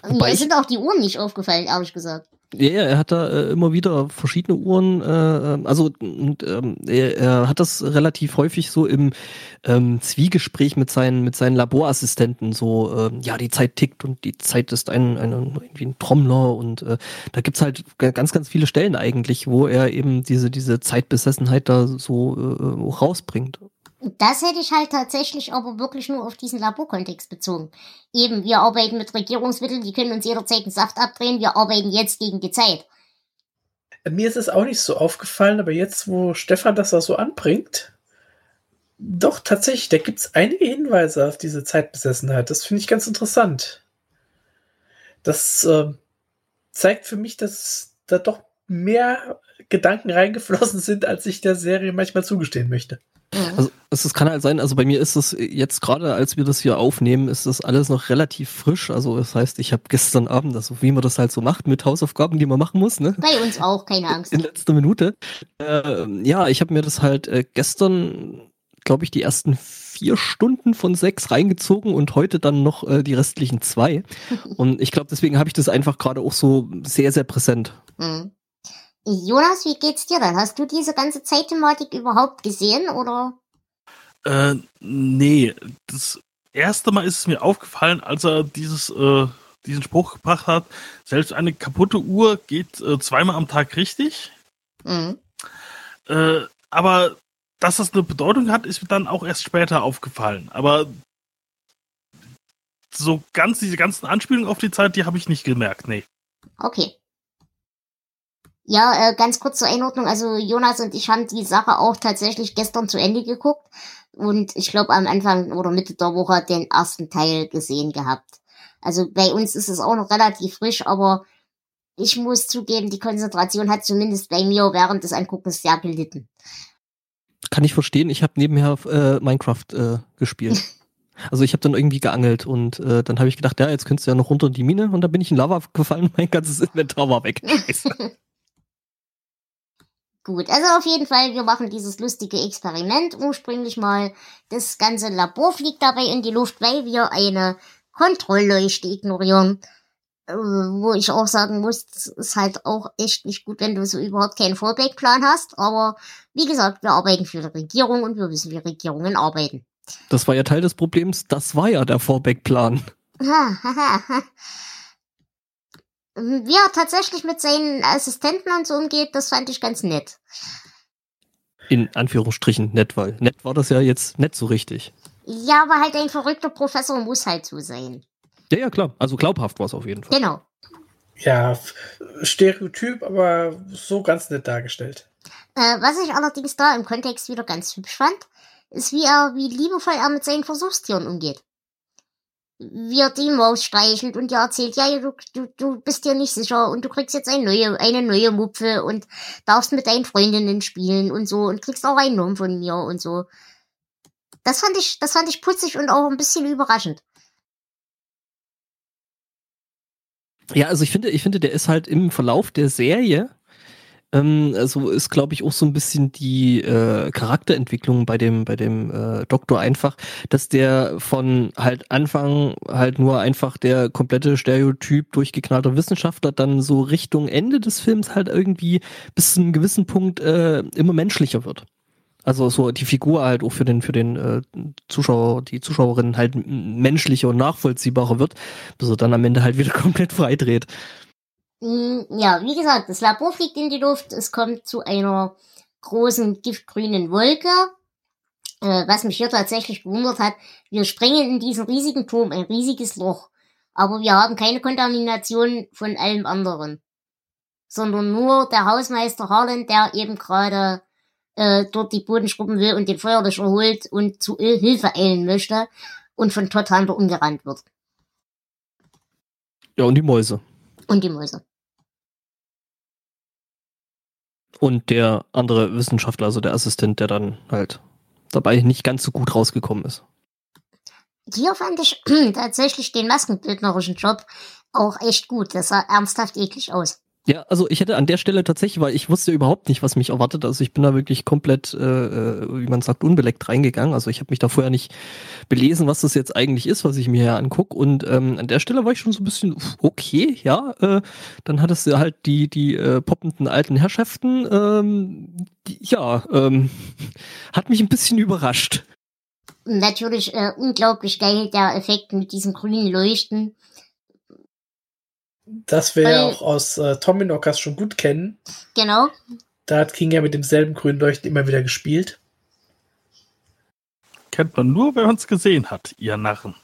Wobei Mir sind auch die Uhren nicht aufgefallen, ehrlich gesagt. Ja, ja, er hat da äh, immer wieder verschiedene Uhren, äh, also und, ähm, er, er hat das relativ häufig so im ähm, Zwiegespräch mit seinen mit seinen Laborassistenten so, äh, ja, die Zeit tickt und die Zeit ist ein, ein irgendwie ein Trommler und äh, da gibt's halt ganz, ganz viele Stellen eigentlich, wo er eben diese, diese Zeitbesessenheit da so äh, rausbringt. Das hätte ich halt tatsächlich aber wirklich nur auf diesen Laborkontext bezogen. Eben, wir arbeiten mit Regierungsmitteln, die können uns jederzeit einen Saft abdrehen, wir arbeiten jetzt gegen die Zeit. Mir ist es auch nicht so aufgefallen, aber jetzt, wo Stefan das da so anbringt, doch tatsächlich, da gibt es einige Hinweise auf diese Zeitbesessenheit. Das finde ich ganz interessant. Das äh, zeigt für mich, dass da doch mehr Gedanken reingeflossen sind, als ich der Serie manchmal zugestehen möchte. Also es kann halt sein, also bei mir ist es jetzt gerade, als wir das hier aufnehmen, ist das alles noch relativ frisch. Also das heißt, ich habe gestern Abend, also wie man das halt so macht mit Hausaufgaben, die man machen muss, ne? Bei uns auch, keine Angst. In letzter Minute. Äh, ja, ich habe mir das halt äh, gestern, glaube ich, die ersten vier Stunden von sechs reingezogen und heute dann noch äh, die restlichen zwei. Und ich glaube, deswegen habe ich das einfach gerade auch so sehr, sehr präsent. Mhm. Jonas, wie geht's dir dann? Hast du diese ganze Zeitthematik überhaupt gesehen oder? Äh, nee, das erste Mal ist es mir aufgefallen, als er dieses, äh, diesen Spruch gebracht hat, selbst eine kaputte Uhr geht äh, zweimal am Tag richtig. Mhm. Äh, aber dass das eine Bedeutung hat, ist mir dann auch erst später aufgefallen. Aber so ganz diese ganzen Anspielungen auf die Zeit, die habe ich nicht gemerkt, nee. Okay. Ja, äh, ganz kurz zur Einordnung. Also Jonas und ich haben die Sache auch tatsächlich gestern zu Ende geguckt und ich glaube am Anfang oder Mitte der Woche den ersten Teil gesehen gehabt. Also bei uns ist es auch noch relativ frisch, aber ich muss zugeben, die Konzentration hat zumindest bei mir während des Anguckens sehr gelitten. Kann ich verstehen. Ich habe nebenher äh, Minecraft äh, gespielt. Also ich habe dann irgendwie geangelt und äh, dann habe ich gedacht, ja, jetzt könntest du ja noch runter in die Mine und dann bin ich in Lava gefallen, mein ganzes Inventar war weg. Gut, also auf jeden Fall, wir machen dieses lustige Experiment. Ursprünglich mal, das ganze Labor fliegt dabei in die Luft, weil wir eine Kontrollleuchte ignorieren. Äh, wo ich auch sagen muss, ist halt auch echt nicht gut, wenn du so überhaupt keinen Fallback-Plan hast. Aber wie gesagt, wir arbeiten für die Regierung und wir wissen, wie Regierungen arbeiten. Das war ja Teil des Problems, das war ja der Fallback-Plan. Wie er tatsächlich mit seinen Assistenten und so umgeht, das fand ich ganz nett. In Anführungsstrichen nett, weil nett war das ja jetzt nicht so richtig. Ja, aber halt ein verrückter Professor muss halt so sein. Ja, ja, klar. Also glaubhaft war es auf jeden Fall. Genau. Ja, Stereotyp, aber so ganz nett dargestellt. Äh, was ich allerdings da im Kontext wieder ganz hübsch fand, ist, wie er, wie liebevoll er mit seinen Versuchstieren umgeht er die Maus streichelt und ja erzählt, ja, du, du, du bist dir nicht sicher und du kriegst jetzt eine neue, eine neue Mupfe und darfst mit deinen Freundinnen spielen und so und kriegst auch einen Nom von mir und so. Das fand ich, das fand ich putzig und auch ein bisschen überraschend. Ja, also ich finde, ich finde, der ist halt im Verlauf der Serie ähm, also ist, glaube ich, auch so ein bisschen die äh, Charakterentwicklung bei dem, bei dem äh, Doktor einfach, dass der von halt Anfang halt nur einfach der komplette Stereotyp durchgeknallter Wissenschaftler dann so Richtung Ende des Films halt irgendwie bis zu einem gewissen Punkt äh, immer menschlicher wird. Also so die Figur halt auch für den für den äh, Zuschauer, die Zuschauerin halt menschlicher und nachvollziehbarer wird, bis er dann am Ende halt wieder komplett freidreht. Mm, ja, wie gesagt, das Labor fliegt in die Luft. Es kommt zu einer großen giftgrünen Wolke. Äh, was mich hier tatsächlich gewundert hat, wir sprengen in diesen riesigen Turm ein riesiges Loch. Aber wir haben keine Kontamination von allem anderen. Sondern nur der Hausmeister Harlan, der eben gerade äh, dort die Boden schrubben will und den Feuerlöscher holt und zu Hilfe eilen möchte und von Todd Hunter umgerannt wird. Ja, und die Mäuse. Und die Mäuse. Und der andere Wissenschaftler, also der Assistent, der dann halt dabei nicht ganz so gut rausgekommen ist. Hier fand ich tatsächlich den maskenbildnerischen Job auch echt gut. Das sah ernsthaft eklig aus. Ja, also ich hätte an der Stelle tatsächlich, weil ich wusste überhaupt nicht, was mich erwartet. Also ich bin da wirklich komplett, äh, äh wie man sagt, unbeleckt reingegangen. Also ich habe mich da vorher nicht belesen, was das jetzt eigentlich ist, was ich mir hier angucke. Und ähm, an der Stelle war ich schon so ein bisschen, okay, ja. Äh, dann hattest du halt die, die äh, poppenden alten Herrschaften. Ähm, die, ja, ähm, hat mich ein bisschen überrascht. Natürlich äh, unglaublich geil der Effekt mit diesem grünen Leuchten das wir ja auch aus äh, Tommyknockers schon gut kennen. Genau. Da hat King ja mit demselben grünen Leuchten immer wieder gespielt. Kennt man nur, wenn man es gesehen hat, ihr Narren.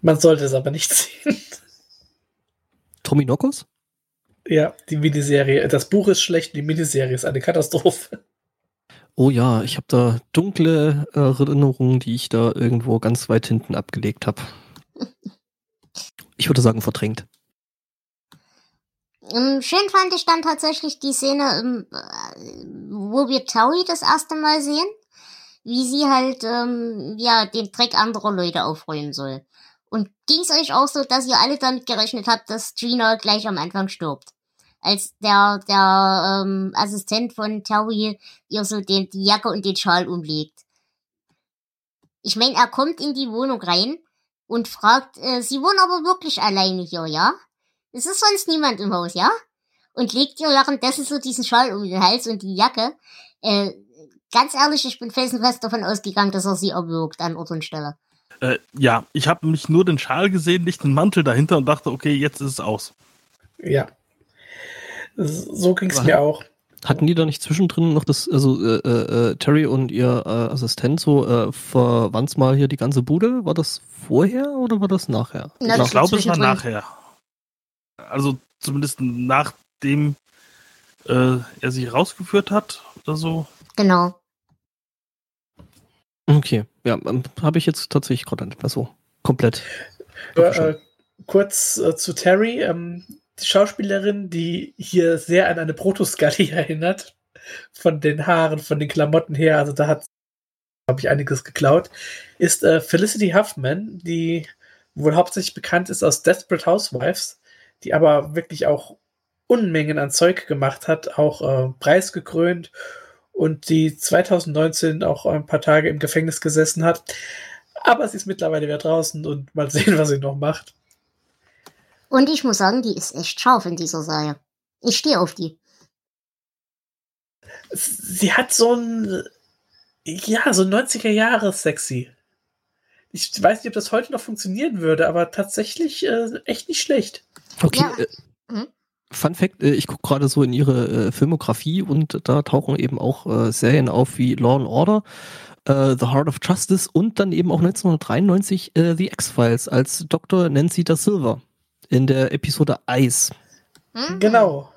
Man sollte es aber nicht sehen. Tommyknockers? Ja, die Miniserie. Das Buch ist schlecht, die Miniserie ist eine Katastrophe. Oh ja, ich habe da dunkle Erinnerungen, die ich da irgendwo ganz weit hinten abgelegt habe. Ich würde sagen, verdrängt. Ähm, schön fand ich dann tatsächlich die Szene, ähm, äh, wo wir Taui das erste Mal sehen, wie sie halt ähm, ja den Dreck anderer Leute aufräumen soll. Und ging es euch auch so, dass ihr alle damit gerechnet habt, dass Gina gleich am Anfang stirbt? Als der, der ähm, Assistent von Terry ihr so den, die Jacke und den Schal umlegt. Ich meine, er kommt in die Wohnung rein und fragt, äh, sie wohnen aber wirklich alleine hier, ja? Es ist sonst niemand im Haus, ja? Und legt ihr währenddessen so diesen Schal um den Hals und die Jacke. Äh, ganz ehrlich, ich bin felsenfest davon ausgegangen, dass er sie erwürgt an Ort und Stelle. Äh, ja, ich habe mich nur den Schal gesehen, nicht den Mantel dahinter und dachte, okay, jetzt ist es aus. Ja. So ging es mir auch. Hatten die da nicht zwischendrin noch das, also äh, äh, äh Terry und ihr äh, Assistent so äh, verwandt mal hier die ganze Bude? War das vorher oder war das nachher? Na, ich glaube, es war nachher. Also zumindest nachdem äh, er sich rausgeführt hat oder so. Genau. Okay, ja, ähm, habe ich jetzt tatsächlich gerade nicht mehr so komplett. Äh, kurz äh, zu Terry, ähm, Schauspielerin, die hier sehr an eine Protoscully erinnert, von den Haaren, von den Klamotten her, also da hat, habe ich einiges geklaut, ist äh, Felicity Huffman, die wohl hauptsächlich bekannt ist aus Desperate Housewives, die aber wirklich auch Unmengen an Zeug gemacht hat, auch äh, preisgekrönt und die 2019 auch ein paar Tage im Gefängnis gesessen hat. Aber sie ist mittlerweile wieder draußen und mal sehen, was sie noch macht. Und ich muss sagen, die ist echt scharf in dieser Serie. Ich stehe auf die. Sie hat so ein, ja, so 90er Jahre sexy. Ich weiß nicht, ob das heute noch funktionieren würde, aber tatsächlich äh, echt nicht schlecht. Okay. Ja. Äh, hm? Fun Fact, äh, ich gucke gerade so in ihre äh, Filmografie und da tauchen eben auch äh, Serien auf wie Law and Order, äh, The Heart of Justice und dann eben auch 1993 äh, The X-Files als Dr. Nancy da Silva in der Episode Ice. Mhm. Genau.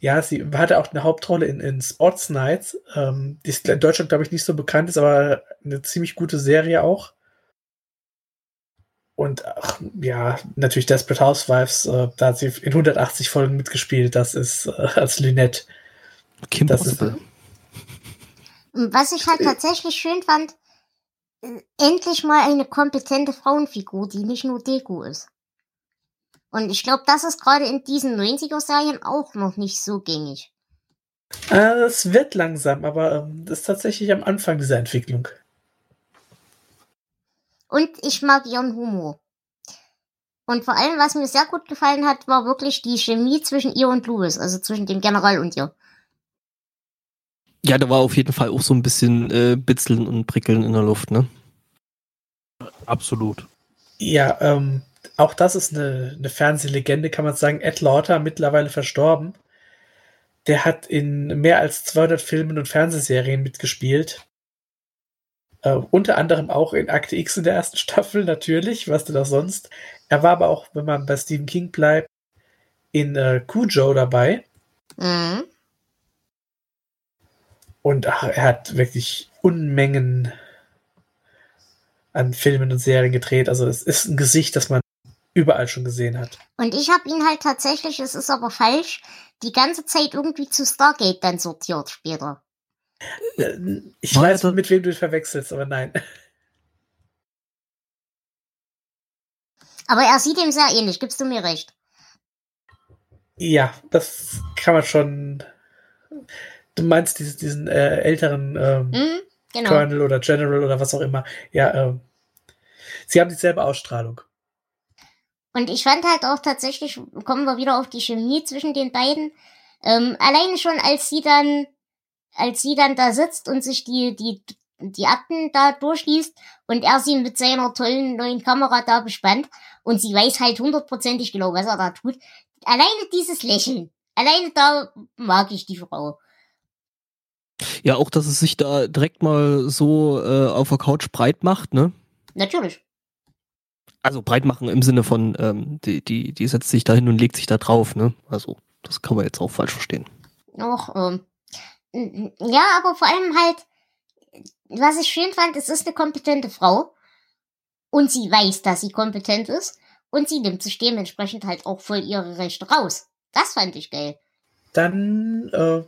Ja, sie hatte auch eine Hauptrolle in, in Sports Nights, ähm, die ist in Deutschland, glaube ich, nicht so bekannt ist, aber eine ziemlich gute Serie auch. Und ach, ja, natürlich Desperate Housewives, äh, da hat sie in 180 Folgen mitgespielt, das ist äh, als Lynette. Kim das ist, Was ich halt tatsächlich schön fand, äh, endlich mal eine kompetente Frauenfigur, die nicht nur Deko ist. Und ich glaube, das ist gerade in diesen 90er-Serien auch noch nicht so gängig. Äh, es wird langsam, aber ähm, das ist tatsächlich am Anfang dieser Entwicklung. Und ich mag ihren Humor. Und vor allem, was mir sehr gut gefallen hat, war wirklich die Chemie zwischen ihr und Louis, also zwischen dem General und ihr. Ja, da war auf jeden Fall auch so ein bisschen äh, Bitzeln und Prickeln in der Luft, ne? Absolut. Ja, ähm, auch das ist eine, eine Fernsehlegende, kann man sagen. Ed Lauter, mittlerweile verstorben. Der hat in mehr als 200 Filmen und Fernsehserien mitgespielt. Äh, unter anderem auch in Akte X in der ersten Staffel, natürlich, was denn auch sonst. Er war aber auch, wenn man bei Stephen King bleibt, in äh, Cujo dabei. Mhm. Und ach, er hat wirklich Unmengen an Filmen und Serien gedreht. Also es ist ein Gesicht, das man überall schon gesehen hat. Und ich habe ihn halt tatsächlich, es ist aber falsch, die ganze Zeit irgendwie zu Stargate dann sortiert später. Äh, ich weiß, mit wem du verwechselst, aber nein. Aber er sieht ihm sehr ähnlich, gibst du mir recht. Ja, das kann man schon. Du meinst diesen, diesen äh, älteren ähm, mhm, genau. Colonel oder General oder was auch immer. Ja, äh, sie haben dieselbe Ausstrahlung. Und ich fand halt auch tatsächlich, kommen wir wieder auf die Chemie zwischen den beiden. Ähm, alleine schon, als sie dann als sie dann da sitzt und sich die, die, die Akten da durchliest und er sie mit seiner tollen neuen Kamera da bespannt und sie weiß halt hundertprozentig genau, was er da tut. Alleine dieses Lächeln, alleine da mag ich die Frau. Ja, auch, dass es sich da direkt mal so äh, auf der Couch breit macht, ne? Natürlich. Also breit machen im Sinne von, ähm, die, die, die setzt sich da hin und legt sich da drauf, ne? Also, das kann man jetzt auch falsch verstehen. Auch, ähm, ja, aber vor allem halt, was ich schön fand, es ist eine kompetente Frau. Und sie weiß, dass sie kompetent ist. und sie nimmt sich dementsprechend halt auch voll ihre Rechte raus. Das fand ich geil. Dann, äh,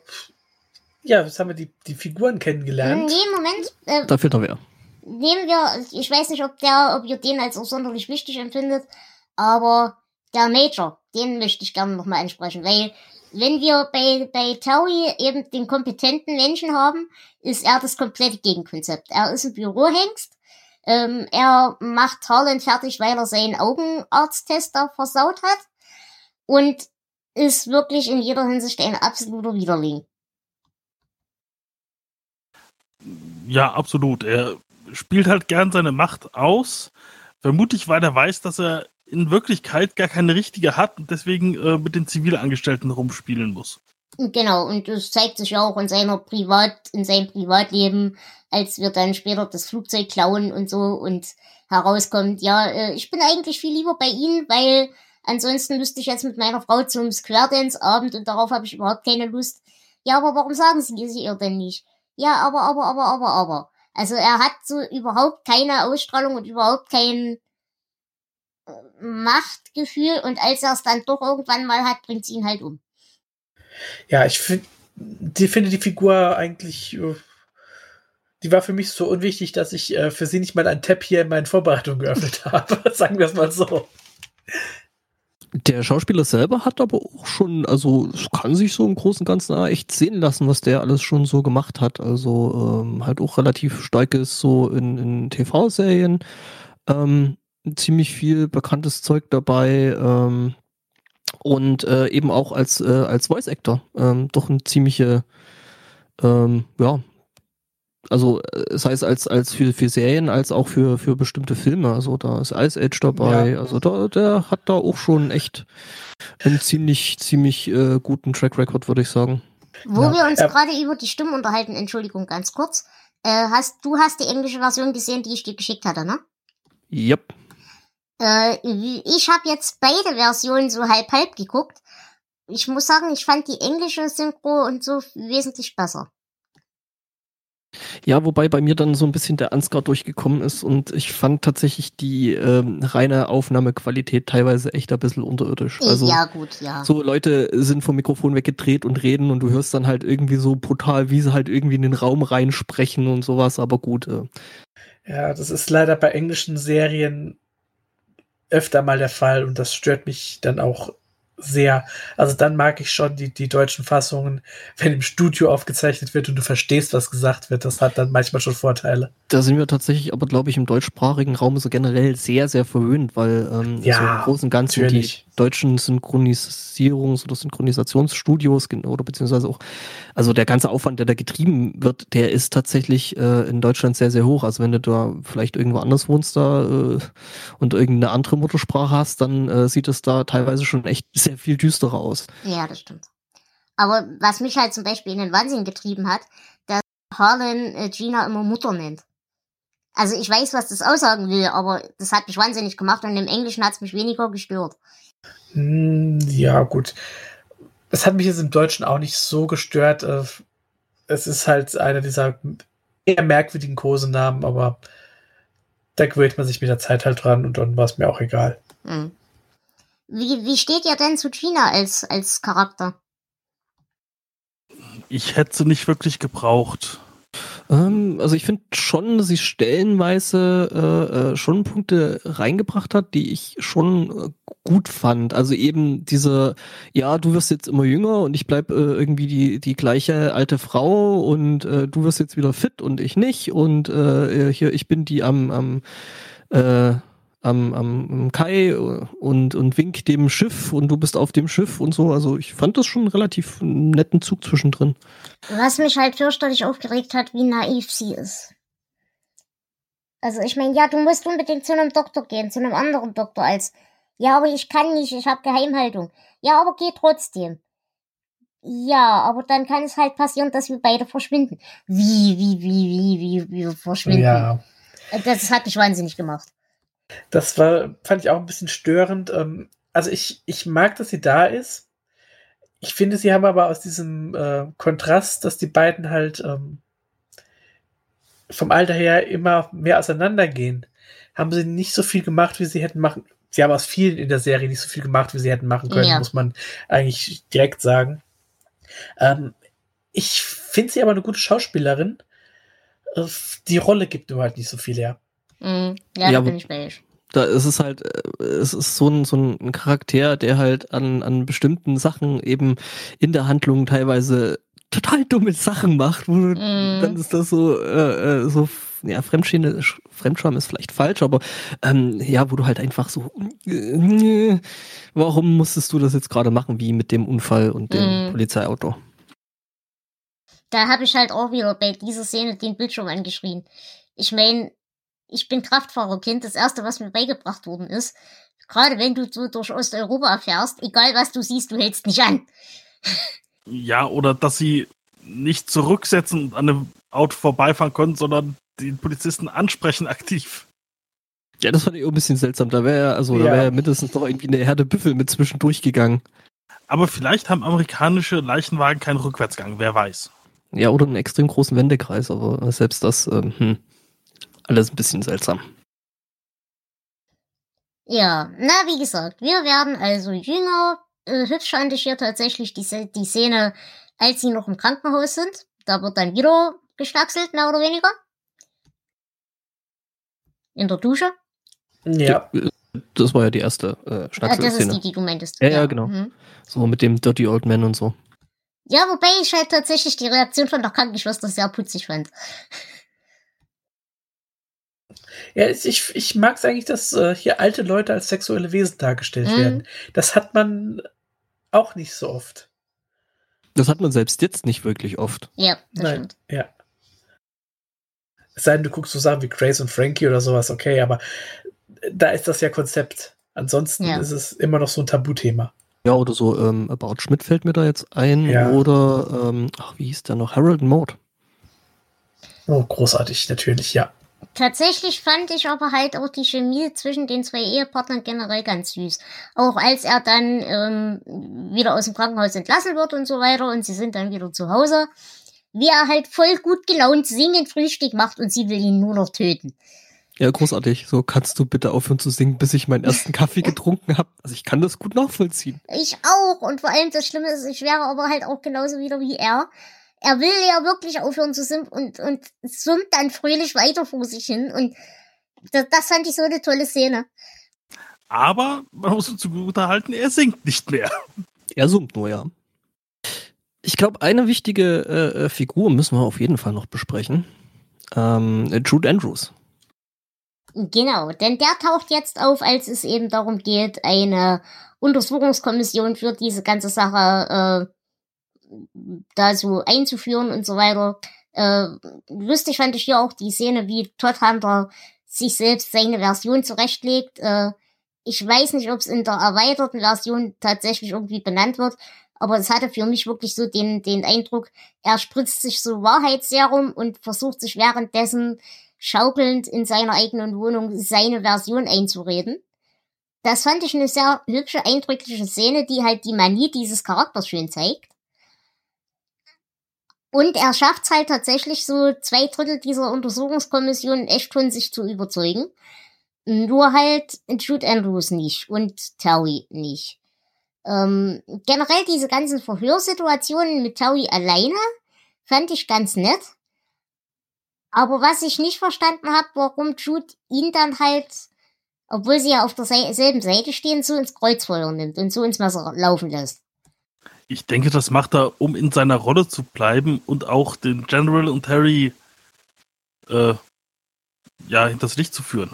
ja, jetzt haben wir die, die Figuren kennengelernt. Nee, Moment. Äh, Da fehlt noch wer. Nehmen wir, ich weiß nicht, ob der, ob ihr den als auch sonderlich wichtig empfindet, aber der Major, den möchte ich gerne nochmal ansprechen, weil wenn wir bei, bei Terry eben den kompetenten Menschen haben, ist er das komplette Gegenkonzept. Er ist ein Bürohengst, ähm, er macht Harlan fertig, weil er seinen Augenarzttest da versaut hat und ist wirklich in jeder Hinsicht ein absoluter Widerling. Ja, absolut. Er spielt halt gern seine Macht aus. Vermutlich, weil er weiß, dass er in Wirklichkeit gar keine richtige hat und deswegen äh, mit den Zivilangestellten rumspielen muss. Genau, und das zeigt sich ja auch in seiner Privat, in seinem Privatleben, als wir dann später das Flugzeug klauen und so und herauskommt, ja, äh, ich bin eigentlich viel lieber bei Ihnen, weil ansonsten müsste ich jetzt mit meiner Frau zum Square Dance Abend und darauf habe ich überhaupt keine Lust. Ja, aber warum sagen Sie es ihr denn nicht? Ja, aber, aber, aber, aber, aber. Also er hat so überhaupt keine Ausstrahlung und überhaupt kein äh, Machtgefühl und als er es dann doch irgendwann mal hat, bringt sie ihn halt um. Ja, ich finde die, finde die Figur eigentlich, äh, die war für mich so unwichtig, dass ich äh, für sie nicht mal ein Tab hier in meinen Vorbereitungen geöffnet habe. Sagen wir es mal so. Der Schauspieler selber hat aber auch schon, also kann sich so im Großen und Ganzen echt sehen lassen, was der alles schon so gemacht hat. Also ähm, halt auch relativ stark ist so in, in TV-Serien. Ähm, ziemlich viel bekanntes Zeug dabei. Ähm, und äh, eben auch als, äh, als Voice Actor. Ähm, doch ein ziemliche, ähm, ja, also äh, sei es als, als für, für Serien, als auch für, für bestimmte Filme. Also da ist Ice Age dabei. Ja. Also da, der hat da auch schon echt einen ziemlich, ziemlich äh, guten Track Record, würde ich sagen. Wo Ja. wir uns Ja. gerade über die Stimmen unterhalten, Entschuldigung, ganz kurz. Äh, hast, du hast die englische Version gesehen, die ich dir geschickt hatte, ne? Yep. Äh, ich habe jetzt beide Versionen so halb halb geguckt. Ich muss sagen, ich fand die englische Synchro und so wesentlich besser. Ja, wobei bei mir dann so ein bisschen der Ansgar durchgekommen ist und ich fand tatsächlich die ähm, reine Aufnahmequalität teilweise echt ein bisschen unterirdisch. Also ja, gut, ja. so Leute sind vom Mikrofon weggedreht und reden und du hörst dann halt irgendwie so brutal, wie sie halt irgendwie in den Raum reinsprechen und sowas, aber gut. Äh, Ja, das ist leider bei englischen Serien öfter mal der Fall und das stört mich dann auch sehr. Also dann mag ich schon die, die deutschen Fassungen, wenn im Studio aufgezeichnet wird und du verstehst, was gesagt wird. Das hat dann manchmal schon Vorteile. Da sind wir tatsächlich aber, glaube ich, im deutschsprachigen Raum so generell sehr, sehr verwöhnt, weil ähm, Ja, so im Großen und Ganzen natürlich. die deutschen Synchronisierungs- oder Synchronisationsstudios oder beziehungsweise auch, also der ganze Aufwand, der da getrieben wird, der ist tatsächlich äh, in Deutschland sehr, sehr hoch. Also wenn du da vielleicht irgendwo anders wohnst da äh, und irgendeine andere Muttersprache hast, dann äh, sieht es da teilweise schon echt sehr viel düsterer aus. Ja, das stimmt. Aber was mich halt zum Beispiel in den Wahnsinn getrieben hat, dass Harlan äh, Gina immer Mutter nennt. Also ich weiß, was das aussagen will, aber das hat mich wahnsinnig gemacht und im Englischen hat es mich weniger gestört. Hm, ja, gut. Es hat mich jetzt im Deutschen auch nicht so gestört. Äh, Es ist halt einer dieser eher merkwürdigen Kosenamen, aber da gewöhnt man sich mit der Zeit halt dran und dann war es mir auch egal. Hm. Wie, wie steht ihr denn zu Gina als, als Charakter? Ich hätte sie nicht wirklich gebraucht. Ähm, also ich finde schon, dass sie stellenweise äh, äh, schon Punkte reingebracht hat, die ich schon äh, gut fand. Also eben diese, ja, du wirst jetzt immer jünger und ich bleib äh, irgendwie die, die gleiche alte Frau und äh, du wirst jetzt wieder fit und ich nicht und äh, hier, ich bin die am, am äh, am, am, Kai und, und wink dem Schiff und du bist auf dem Schiff und so. Also ich fand das schon einen relativ netten Zug zwischendrin. Was mich halt fürchterlich aufgeregt hat, wie naiv sie ist. Also ich meine, ja, du musst unbedingt zu einem Doktor gehen, zu einem anderen Doktor als, ja, aber ich kann nicht, ich habe Geheimhaltung. Ja, aber geh trotzdem. Ja, aber dann kann es halt passieren, dass wir beide verschwinden. Wie, wie, wie, wie, wie, wie wir verschwinden. Ja, Das hat mich wahnsinnig gemacht. Das war, fand ich auch ein bisschen störend. Ähm, Also ich, ich mag, dass sie da ist. Ich finde, sie haben aber aus diesem äh, Kontrast, dass die beiden halt ähm, vom Alter her immer mehr auseinandergehen, haben sie nicht so viel gemacht, wie sie hätten machen sie haben aus vielen in der Serie nicht so viel gemacht, wie sie hätten machen können, Ja. muss man eigentlich direkt sagen. Ähm, ich finde sie aber eine gute Schauspielerin. Äh, Die Rolle gibt nur halt nicht so viel her. Mhm. Ja, Ja, da bin ich bei. Da ist es halt, äh, es ist so ein, so ein Charakter, der halt an, an bestimmten Sachen eben in der Handlung teilweise total dumme Sachen macht, wo du, Mhm. dann ist das so, äh, äh, so, ja, Fremdschäme, Fremdscham ist vielleicht falsch, aber ähm, ja, wo du halt einfach so, äh, warum musstest du das jetzt gerade machen, wie mit dem Unfall und dem Mhm. Polizeiauto? Da habe ich halt auch wieder bei dieser Szene den Bildschirm angeschrien. Ich meine, ich bin Kraftfahrerkind. Das erste, was mir beigebracht worden ist, gerade wenn du so durch Osteuropa fährst, egal was du siehst, du hältst nicht an. Ja, oder dass sie nicht zurücksetzen und an einem Auto vorbeifahren konnten, sondern den Polizisten ansprechen aktiv. Ja, das fand ich auch ein bisschen seltsam. Da wäre also, da Ja. wäre ja mindestens noch irgendwie eine Herde Büffel mit zwischendurch gegangen. Aber vielleicht haben amerikanische Leichenwagen keinen Rückwärtsgang, wer weiß. Ja, oder einen extrem großen Wendekreis, aber selbst das, ähm, hm, alles ein bisschen seltsam. Ja, na, wie gesagt, wir werden also jünger. Äh, hübsch fand ich hier tatsächlich die, die Szene, als sie noch im Krankenhaus sind. Da wird dann wieder geschlackselt, mehr oder weniger. In der Dusche. Ja. äh, Das war ja die erste äh, Ah, das ist Schnackselszene. die, die du meintest. Ja, ja, genau. Mhm. So mit dem Dirty Old Man und so. Ja, wobei ich halt tatsächlich die Reaktion von der Krankenschwester sehr putzig fand. Ja, ich, ich mag es eigentlich, dass äh, hier alte Leute als sexuelle Wesen dargestellt Mhm. werden. Das hat man auch nicht so oft. Das hat man selbst jetzt nicht wirklich oft. Ja, das Nein, stimmt. ja. Es sei denn, du guckst so Sachen wie Grace und Frankie oder sowas, okay, aber da ist das ja Konzept. Ansonsten Ja. ist es immer noch so ein Tabuthema. Ja, oder so, ähm, About Schmidt fällt mir da jetzt ein. Ja. Oder, ähm, ach, wie hieß der noch? Harold Mode. Oh, großartig, natürlich, ja. Tatsächlich fand ich aber halt auch die Chemie zwischen den zwei Ehepartnern generell ganz süß. Auch als er dann ähm, wieder aus dem Krankenhaus entlassen wird und so weiter und sie sind dann wieder zu Hause, wie er halt voll gut gelaunt singend Frühstück macht und sie will ihn nur noch töten. Ja, großartig. So, kannst du bitte aufhören zu singen, bis ich meinen ersten Kaffee getrunken habe? Also ich kann das gut nachvollziehen. Ich auch. Und vor allem das Schlimme ist, ich wäre aber halt auch genauso wieder wie er. Er will ja wirklich aufhören zu singen und, und summt dann fröhlich weiter vor sich hin. Und das, das fand ich so eine tolle Szene. Aber man muss ihm zugute halten, er singt nicht mehr. Er summt nur, ja. Ich glaube, eine wichtige äh, äh, Figur müssen wir auf jeden Fall noch besprechen. Ähm, äh, Jude Andrews. Genau, denn der taucht jetzt auf, als es eben darum geht, eine Untersuchungskommission für diese ganze Sache äh, da so einzuführen und so weiter. Äh, lustig fand ich hier auch die Szene, wie Todd Hunter sich selbst seine Version zurechtlegt. Äh, ich weiß nicht, ob es in der erweiterten Version tatsächlich irgendwie benannt wird, aber es hatte für mich wirklich so den, den Eindruck, er spritzt sich so Wahrheitsserum und versucht sich währenddessen schaukelnd in seiner eigenen Wohnung seine Version einzureden. Das fand ich eine sehr hübsche, eindrückliche Szene, die halt die Manie dieses Charakters schön zeigt. Und er schafft es halt tatsächlich so zwei Drittel dieser Untersuchungskommission echt von sich zu überzeugen. Nur halt Jude Andrews nicht und Terry nicht. Ähm, generell diese ganzen Verhörsituationen mit Terry alleine fand ich ganz nett. Aber was ich nicht verstanden habe, warum Jude ihn dann halt, obwohl sie ja auf derselben Seite stehen, so ins Kreuzfeuer nimmt und so ins Messer laufen lässt. Ich denke, das macht er, um in seiner Rolle zu bleiben und auch den General und Harry äh, ja, hinters Licht zu führen.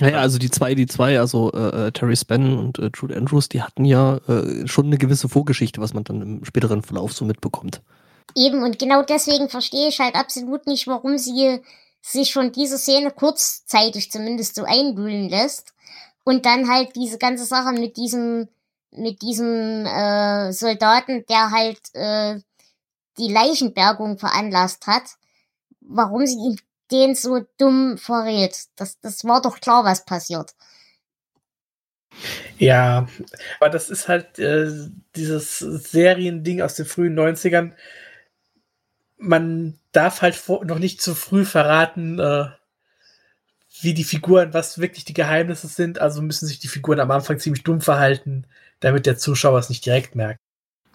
Naja, also die zwei, die zwei, also äh, äh, Terry Spann und äh, Jude Andrews, die hatten ja äh, schon eine gewisse Vorgeschichte, was man dann im späteren Verlauf so mitbekommt. Eben, und genau deswegen verstehe ich halt absolut nicht, warum sie sich von dieser Szene kurzzeitig zumindest so einwühlen lässt und dann halt diese ganze Sache mit diesem, mit diesem äh, Soldaten, der halt äh, die Leichenbergung veranlasst hat, warum sie ihn den so dumm verrät. Das, das war doch klar, was passiert. Ja, aber das ist halt äh, dieses Seriending aus den frühen 90ern. Man darf halt noch nicht zu früh verraten, äh, wie die Figuren, was wirklich die Geheimnisse sind. Also müssen sich die Figuren am Anfang ziemlich dumm verhalten, damit der Zuschauer es nicht direkt merkt.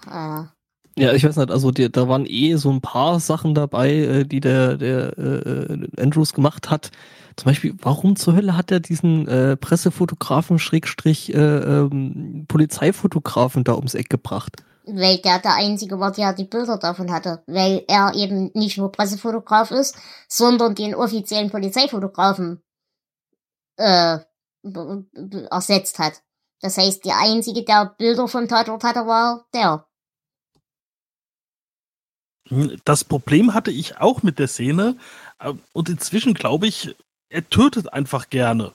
Ah. Ja, ich weiß nicht, also die, da waren eh so ein paar Sachen dabei, äh, die der, der äh, Andrews gemacht hat. Zum Beispiel, warum zur Hölle hat er diesen äh, Pressefotografen Schrägstrich äh, ähm, Polizeifotografen da ums Eck gebracht? Weil der der Einzige war, der die Bilder davon hatte. Weil er eben nicht nur Pressefotograf ist, sondern den offiziellen Polizeifotografen äh, ersetzt hat. Das heißt, der Einzige, der Bilder vom Tatort hatte, war der. Hm, das Problem hatte ich auch mit der Szene. äh, Und inzwischen glaube ich, er tötet einfach gerne.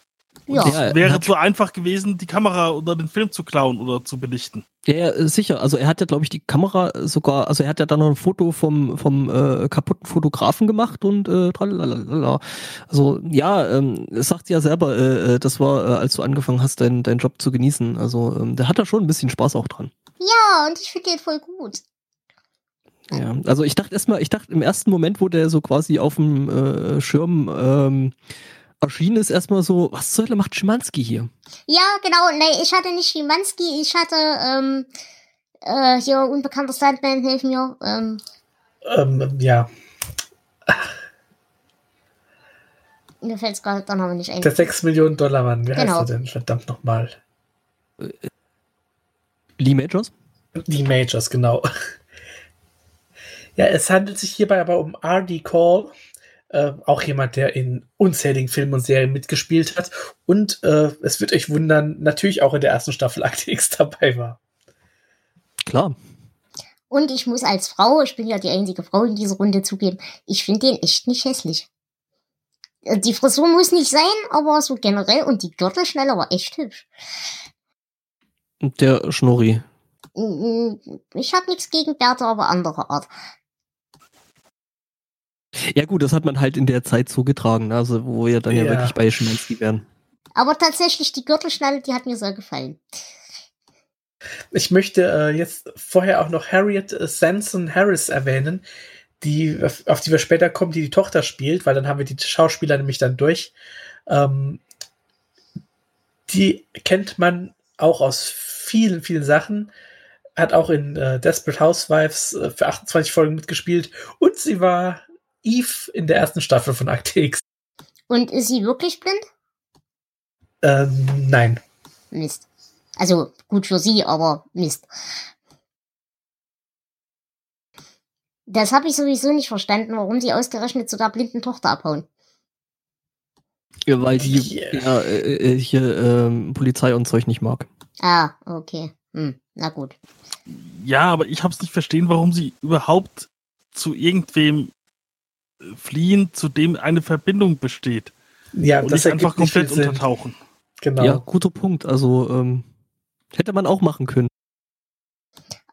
Ja. Es wäre hat- so einfach gewesen, die Kamera oder den Film zu klauen oder zu belichten. Ja, sicher. Also er hat ja, glaube ich, die Kamera sogar, also er hat ja dann noch ein Foto vom, vom äh, kaputten Fotografen gemacht und äh, tralalala. Also ja, ähm, es sagt ja selber, äh, äh, das war, äh, als du angefangen hast, deinen deinen Job zu genießen. Also ähm, der hat da schon ein bisschen Spaß auch dran. Ja, und ich finde den voll gut. Ja, also ich dachte erstmal, ich dachte im ersten Moment, wo der so quasi auf dem äh, Schirm ähm, erschienen ist, erstmal so, was zur Hölle macht Schimanski hier? Ja, genau. Nee, ich hatte nicht Schimanski, ich hatte, ähm, äh, hier unbekannter Stuntman, hilf mir. Ähm, Ähm, ja, mir fällt's gerade dann aber nicht ein. der 6 Millionen Dollar Mann, wie heißt Genau. er denn? Verdammt nochmal. Lee Majors? Die Majors, genau. Ja, es handelt sich hierbei aber um R.D. Call, äh, auch jemand, der in unzähligen Filmen und Serien mitgespielt hat. Und äh, es wird euch wundern, natürlich auch in der ersten Staffel Akte X dabei war. Klar. Und ich muss als Frau, ich bin ja die einzige Frau in dieser Runde zugeben, ich finde den echt nicht hässlich. Äh, Die Frisur muss nicht sein, aber so generell und die Gürtelschnelle war echt hübsch. Und der Schnorri. Mm, Ich habe nichts gegen Bärte, aber anderer Art. Ja gut, das hat man halt in der Zeit so getragen, ne? also wo wir dann ja, Ja. wirklich bei Schimanski wären. Aber tatsächlich, die Gürtelschnelle, die hat mir sehr gefallen. Ich möchte äh, jetzt vorher auch noch Harriet äh, Sanson Harris erwähnen, die, auf, auf die wir später kommen, die die Tochter spielt, weil dann haben wir die Schauspieler nämlich dann durch. Ähm, die kennt man auch aus vielen, vielen Sachen. Hat auch in äh, Desperate Housewives äh, für 28 Folgen mitgespielt und sie war Eve in der ersten Staffel von Akte X. Und ist sie wirklich blind? Ähm, nein. Mist. Also gut für sie, aber Mist. Das habe ich sowieso nicht verstanden, warum sie ausgerechnet zu der blinden Tochter abhauen. Ja, weil die Yeah. ja, äh, äh, hier ähm, Polizei und Zeug nicht mag. Ah, okay. Hm, na gut. Ja, aber ich hab's nicht verstehen, warum sie überhaupt zu irgendwem äh, fliehen, zu dem eine Verbindung besteht. Ja, und das nicht einfach nicht komplett Sinn. untertauchen. Genau. Ja, guter Punkt. Also ähm, hätte man auch machen können.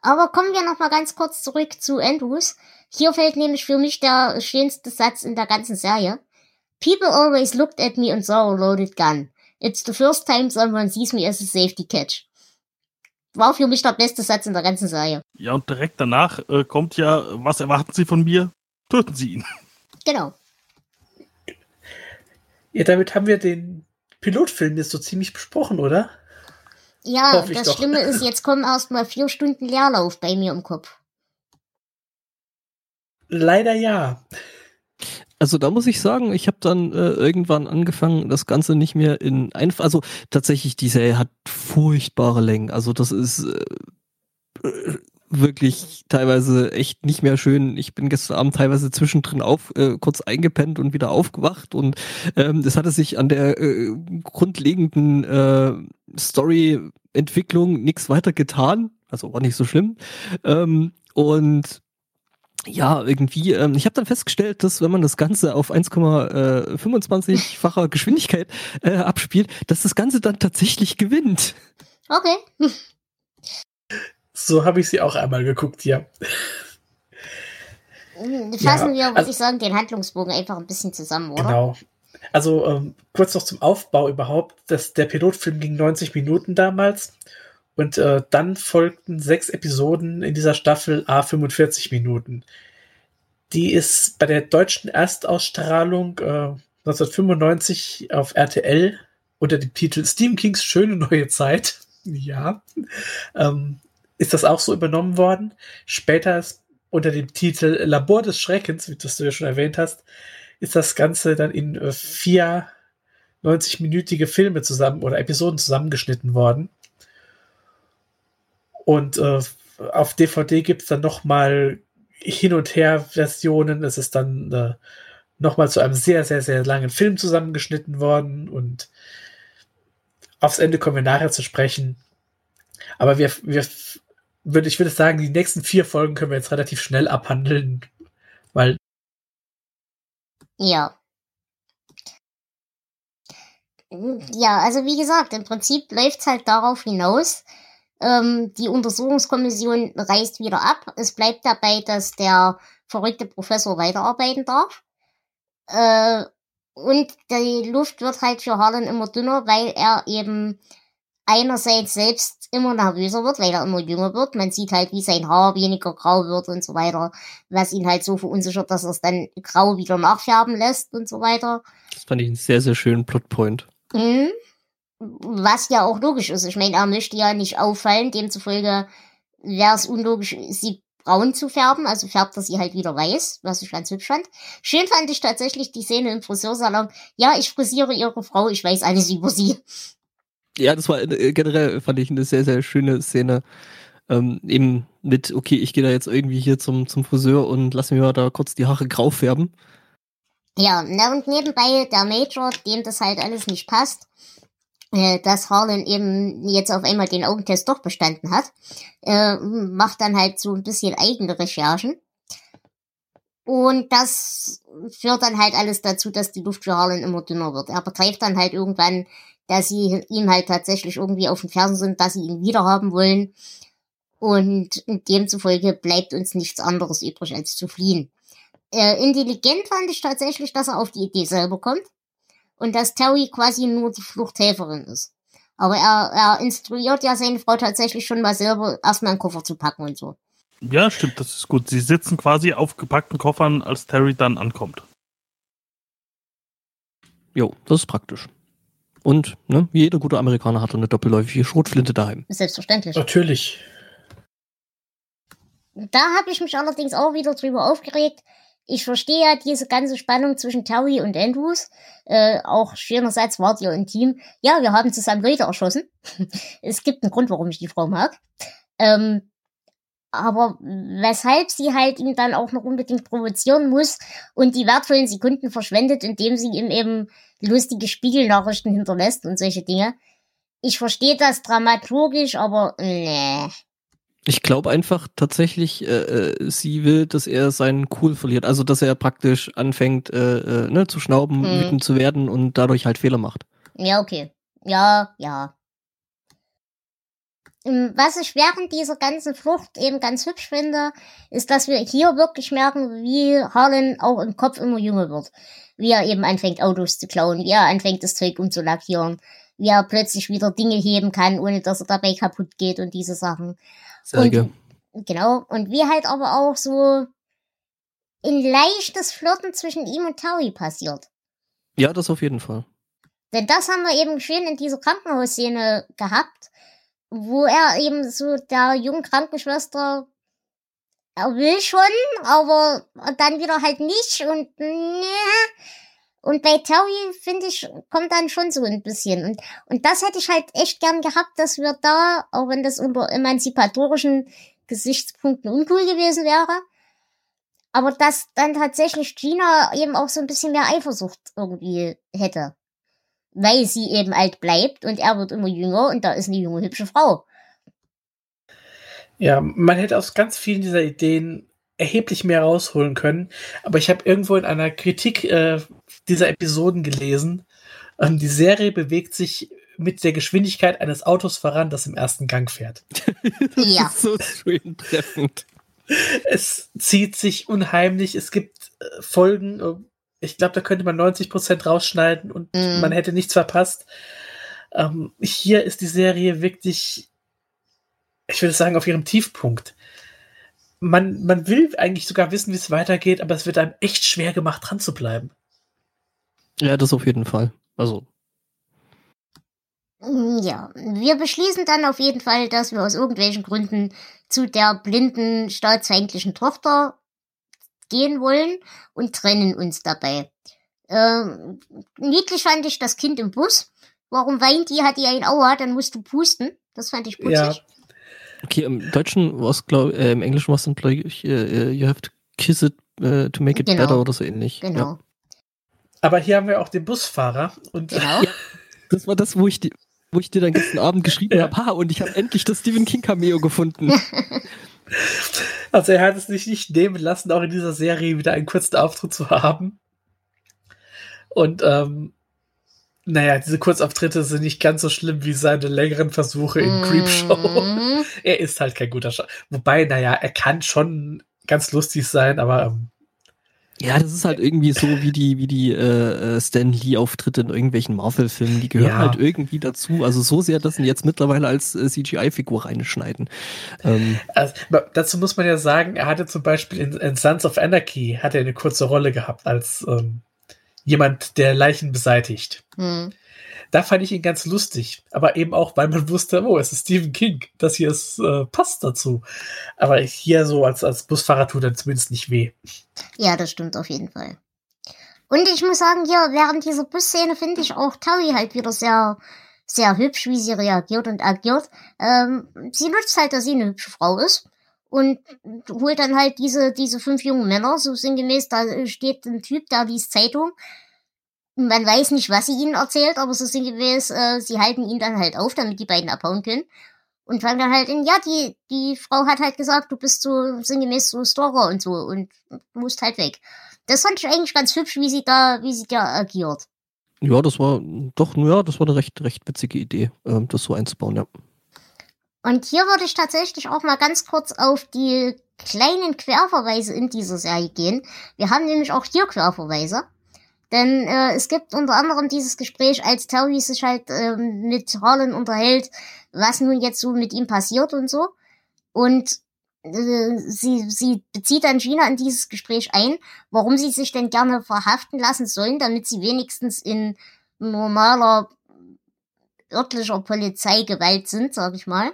Aber kommen wir noch mal ganz kurz zurück zu Andrews. Hier fällt nämlich für mich der schönste Satz in der ganzen Serie. People always looked at me and saw a loaded gun. It's the first time someone sees me as a safety catch. War für mich der beste Satz in der ganzen Serie. Ja, und direkt danach äh, kommt ja, was erwarten Sie von mir? Töten Sie ihn. Genau. Ja, damit haben wir den Pilotfilm jetzt so ziemlich besprochen, oder? Ja, das doch. Schlimme ist, jetzt kommen erst mal vier Stunden Leerlauf bei mir im Kopf. Leider ja. Also da muss ich sagen, ich habe dann äh, irgendwann angefangen, das Ganze nicht mehr in einfach, also tatsächlich, die Serie hat furchtbare Längen. Also das ist äh, äh, wirklich teilweise echt nicht mehr schön. Ich bin gestern Abend teilweise zwischendrin auf, äh, kurz eingepennt und wieder aufgewacht und ähm, das hatte sich an der äh, grundlegenden äh, Story-Entwicklung nichts weiter getan. Also war nicht so schlimm. Ähm, und ja, irgendwie, ähm, ich habe dann festgestellt, dass wenn man das Ganze auf 1,25-facher Geschwindigkeit äh, abspielt, dass das Ganze dann tatsächlich gewinnt. Okay. So habe ich sie auch einmal geguckt, ja. Fassen wir, würde also- ich sagen, den Handlungsbogen einfach ein bisschen zusammen, oder? Genau. Also ähm, kurz noch zum Aufbau überhaupt. Das, der Pilotfilm ging 90 Minuten damals und äh, dann folgten sechs Episoden in dieser Staffel A 45 Minuten. Die ist bei der deutschen Erstausstrahlung äh, 1995 auf RTL unter dem Titel Stephen Kings schöne neue Zeit. Ja. Ähm, ist das auch so übernommen worden. Später ist unter dem Titel Labor des Schreckens, wie das du ja schon erwähnt hast, ist das Ganze dann in äh, vier 90-minütige Filme zusammen oder Episoden zusammengeschnitten worden. Und äh, auf DVD gibt es dann noch mal hin und her Versionen. Es ist dann äh, noch mal zu einem sehr, sehr, sehr langen Film zusammengeschnitten worden. Und aufs Ende kommen wir nachher zu sprechen. Aber wir, wir würde, ich würde sagen, die nächsten vier Folgen können wir jetzt relativ schnell abhandeln, weil. Ja. Ja, also wie gesagt, im Prinzip läuft es halt darauf hinaus, ähm, die Untersuchungskommission reißt wieder ab. Es bleibt dabei, dass der verrückte Professor weiterarbeiten darf. Äh, und die Luft wird halt für Harlan immer dünner, weil er eben einerseits selbst immer nervöser wird, weil er immer jünger wird. Man sieht halt, wie sein Haar weniger grau wird und so weiter, was ihn halt so verunsichert, dass er es dann grau wieder nachfärben lässt und so weiter. Das fand ich einen sehr, sehr schönen Plotpoint. Mhm. Was ja auch logisch ist. Ich meine, er möchte ja nicht auffallen, demzufolge wäre es unlogisch, sie braun zu färben, also färbt er sie halt wieder weiß, was ich ganz hübsch fand. Schön fand ich tatsächlich die Szene im Friseursalon. Ja, ich frisiere ihre Frau, ich weiß alles über sie. Ja, das war äh, generell, fand ich eine sehr, sehr schöne Szene. Ähm, eben mit, okay, ich gehe da jetzt irgendwie hier zum, zum Friseur und lass mir mal da kurz die Haare grau färben. Ja, na und nebenbei der Major, dem das halt alles nicht passt, äh, dass Harlan eben jetzt auf einmal den Augentest doch bestanden hat, äh, macht dann halt so ein bisschen eigene Recherchen. Und das führt dann halt alles dazu, dass die Luft für Harlan immer dünner wird. Er begreift dann halt irgendwann, dass sie ihm halt tatsächlich irgendwie auf den Fersen sind, dass sie ihn wiederhaben wollen. Und demzufolge bleibt uns nichts anderes übrig, als zu fliehen. Äh, intelligent fand ich tatsächlich, dass er auf die Idee selber kommt und dass Terry quasi nur die Fluchthelferin ist. Aber er, er instruiert ja seine Frau tatsächlich schon mal selber erstmal einen Koffer zu packen und so. Ja, stimmt, das ist gut. Sie sitzen quasi auf gepackten Koffern, als Terry dann ankommt. Jo, das ist praktisch. Und ne, jeder gute Amerikaner hat eine doppelläufige Schrotflinte daheim. Selbstverständlich. Natürlich. Da habe ich mich allerdings auch wieder drüber aufgeregt, ich verstehe ja diese ganze Spannung zwischen Terry und Andrews. Äh, auch schönerseits wart ihr ein Team. Ja, wir haben zusammen Leute erschossen. es gibt einen Grund, warum ich die Frau mag. Ähm, aber weshalb sie halt ihn dann auch noch unbedingt provozieren muss und die wertvollen Sekunden verschwendet, indem sie ihm eben lustige Spiegelnachrichten hinterlässt und solche Dinge. Ich verstehe das dramaturgisch, aber nee. Ich glaube einfach tatsächlich, äh, äh, sie will, dass er seinen Cool verliert. Also, dass er praktisch anfängt äh, äh, ne, zu schnauben, hm. wütend zu werden und dadurch halt Fehler macht. Ja, okay. Ja, ja. Ähm, was ich während dieser ganzen Flucht eben ganz hübsch finde, ist, dass wir hier wirklich merken, wie Harlan auch im Kopf immer jünger wird. Wie er eben anfängt, Autos zu klauen, wie er anfängt, das Zeug umzulackieren, wie er plötzlich wieder Dinge heben kann, ohne dass er dabei kaputt geht und diese Sachen. Sage. Und, genau. Und wie halt aber auch so ein leichtes Flirten zwischen ihm und Terry passiert. Ja, das auf jeden Fall. Denn das haben wir eben schön in dieser Krankenhausszene gehabt, wo er eben so der jungen Krankenschwester er will schon, aber dann wieder halt nicht und ne, und bei Terry, finde ich, kommt dann schon so ein bisschen. Und, und das hätte ich halt echt gern gehabt, dass wir da, auch wenn das unter emanzipatorischen Gesichtspunkten uncool gewesen wäre, aber dass dann tatsächlich Gina eben auch so ein bisschen mehr Eifersucht irgendwie hätte. Weil sie eben alt bleibt und er wird immer jünger und da ist eine junge, hübsche Frau. Ja, man hätte aus ganz vielen dieser Ideen erheblich mehr rausholen können. Aber ich habe irgendwo in einer Kritik äh, dieser Episoden gelesen, ähm, die Serie bewegt sich mit der Geschwindigkeit eines Autos voran, das im ersten Gang fährt. das ja. ist so schön treffend. Es zieht sich unheimlich. Es gibt äh, Folgen, äh, ich glaube, da könnte man 90 Prozent rausschneiden und mm. man hätte nichts verpasst. Ähm, hier ist die Serie wirklich, ich würde sagen, auf ihrem Tiefpunkt man, man will eigentlich sogar wissen, wie es weitergeht, aber es wird einem echt schwer gemacht, dran zu bleiben. Ja, das auf jeden Fall. Also. Mm, ja, wir beschließen dann auf jeden Fall, dass wir aus irgendwelchen Gründen zu der blinden, staatsfeindlichen Tochter gehen wollen und trennen uns dabei. Ähm, niedlich fand ich das Kind im Bus. Warum weint die? Hat die ein Aua? Dann musst du pusten. Das fand ich putzig. Ja. Okay, im Deutschen war es, glaube äh, im Englischen war es dann, glaube ich, uh, you have to kiss it uh, to make it genau. better oder so ähnlich. Genau. Ja. Aber hier haben wir auch den Busfahrer und genau. ja, das war das, wo ich die, wo ich dir dann gestern Abend geschrieben ja. habe, ha, und ich habe endlich das Stephen King Cameo gefunden. Also er hat es sich nicht nehmen lassen, auch in dieser Serie wieder einen kurzen Auftritt zu haben. Und ähm, naja, diese Kurzauftritte sind nicht ganz so schlimm wie seine längeren Versuche in mm. Creepshow. er ist halt kein guter Schauspieler. Wobei, naja, er kann schon ganz lustig sein, aber ähm, ja, das ist halt irgendwie so wie die, wie die äh, äh Stan Lee-Auftritte in irgendwelchen Marvel-Filmen. Die gehören ja. halt irgendwie dazu. Also so sehr, dass sie jetzt mittlerweile als äh, CGI-Figur reinschneiden. Ähm. Also, dazu muss man ja sagen, er hatte zum Beispiel in, in Sons of Anarchy hat er eine kurze Rolle gehabt als ähm, jemand, der Leichen beseitigt. Hm. Da fand ich ihn ganz lustig, aber eben auch, weil man wusste, oh, es ist Stephen King, das hier ist, äh, passt dazu. Aber hier so als, als Busfahrer tut er zumindest nicht weh. Ja, das stimmt auf jeden Fall. Und ich muss sagen, hier, während dieser Busszene finde ich auch Tori halt wieder sehr, sehr hübsch, wie sie reagiert und agiert. Ähm, sie nutzt halt, dass sie eine hübsche Frau ist und holt dann halt diese, diese fünf jungen Männer, so sinngemäß, da steht ein Typ, der liest Zeitung man weiß nicht, was sie ihnen erzählt, aber so sinngemäß, äh, sie halten ihn dann halt auf, damit die beiden abhauen können. Und fangen dann halt in, ja, die, die Frau hat halt gesagt, du bist so sinngemäß so Stalker und so und musst halt weg. Das fand ich eigentlich ganz hübsch, wie sie da, wie sie da agiert. Ja, das war doch, ja, das war eine recht, recht witzige Idee, ähm, das so einzubauen, ja. Und hier würde ich tatsächlich auch mal ganz kurz auf die kleinen Querverweise in dieser Serie gehen. Wir haben nämlich auch hier Querverweise. Denn äh, es gibt unter anderem dieses Gespräch, als Terry sich halt äh, mit Harlan unterhält, was nun jetzt so mit ihm passiert und so. Und äh, sie, sie bezieht dann Gina in dieses Gespräch ein, warum sie sich denn gerne verhaften lassen sollen, damit sie wenigstens in normaler örtlicher Polizeigewalt sind, sag ich mal.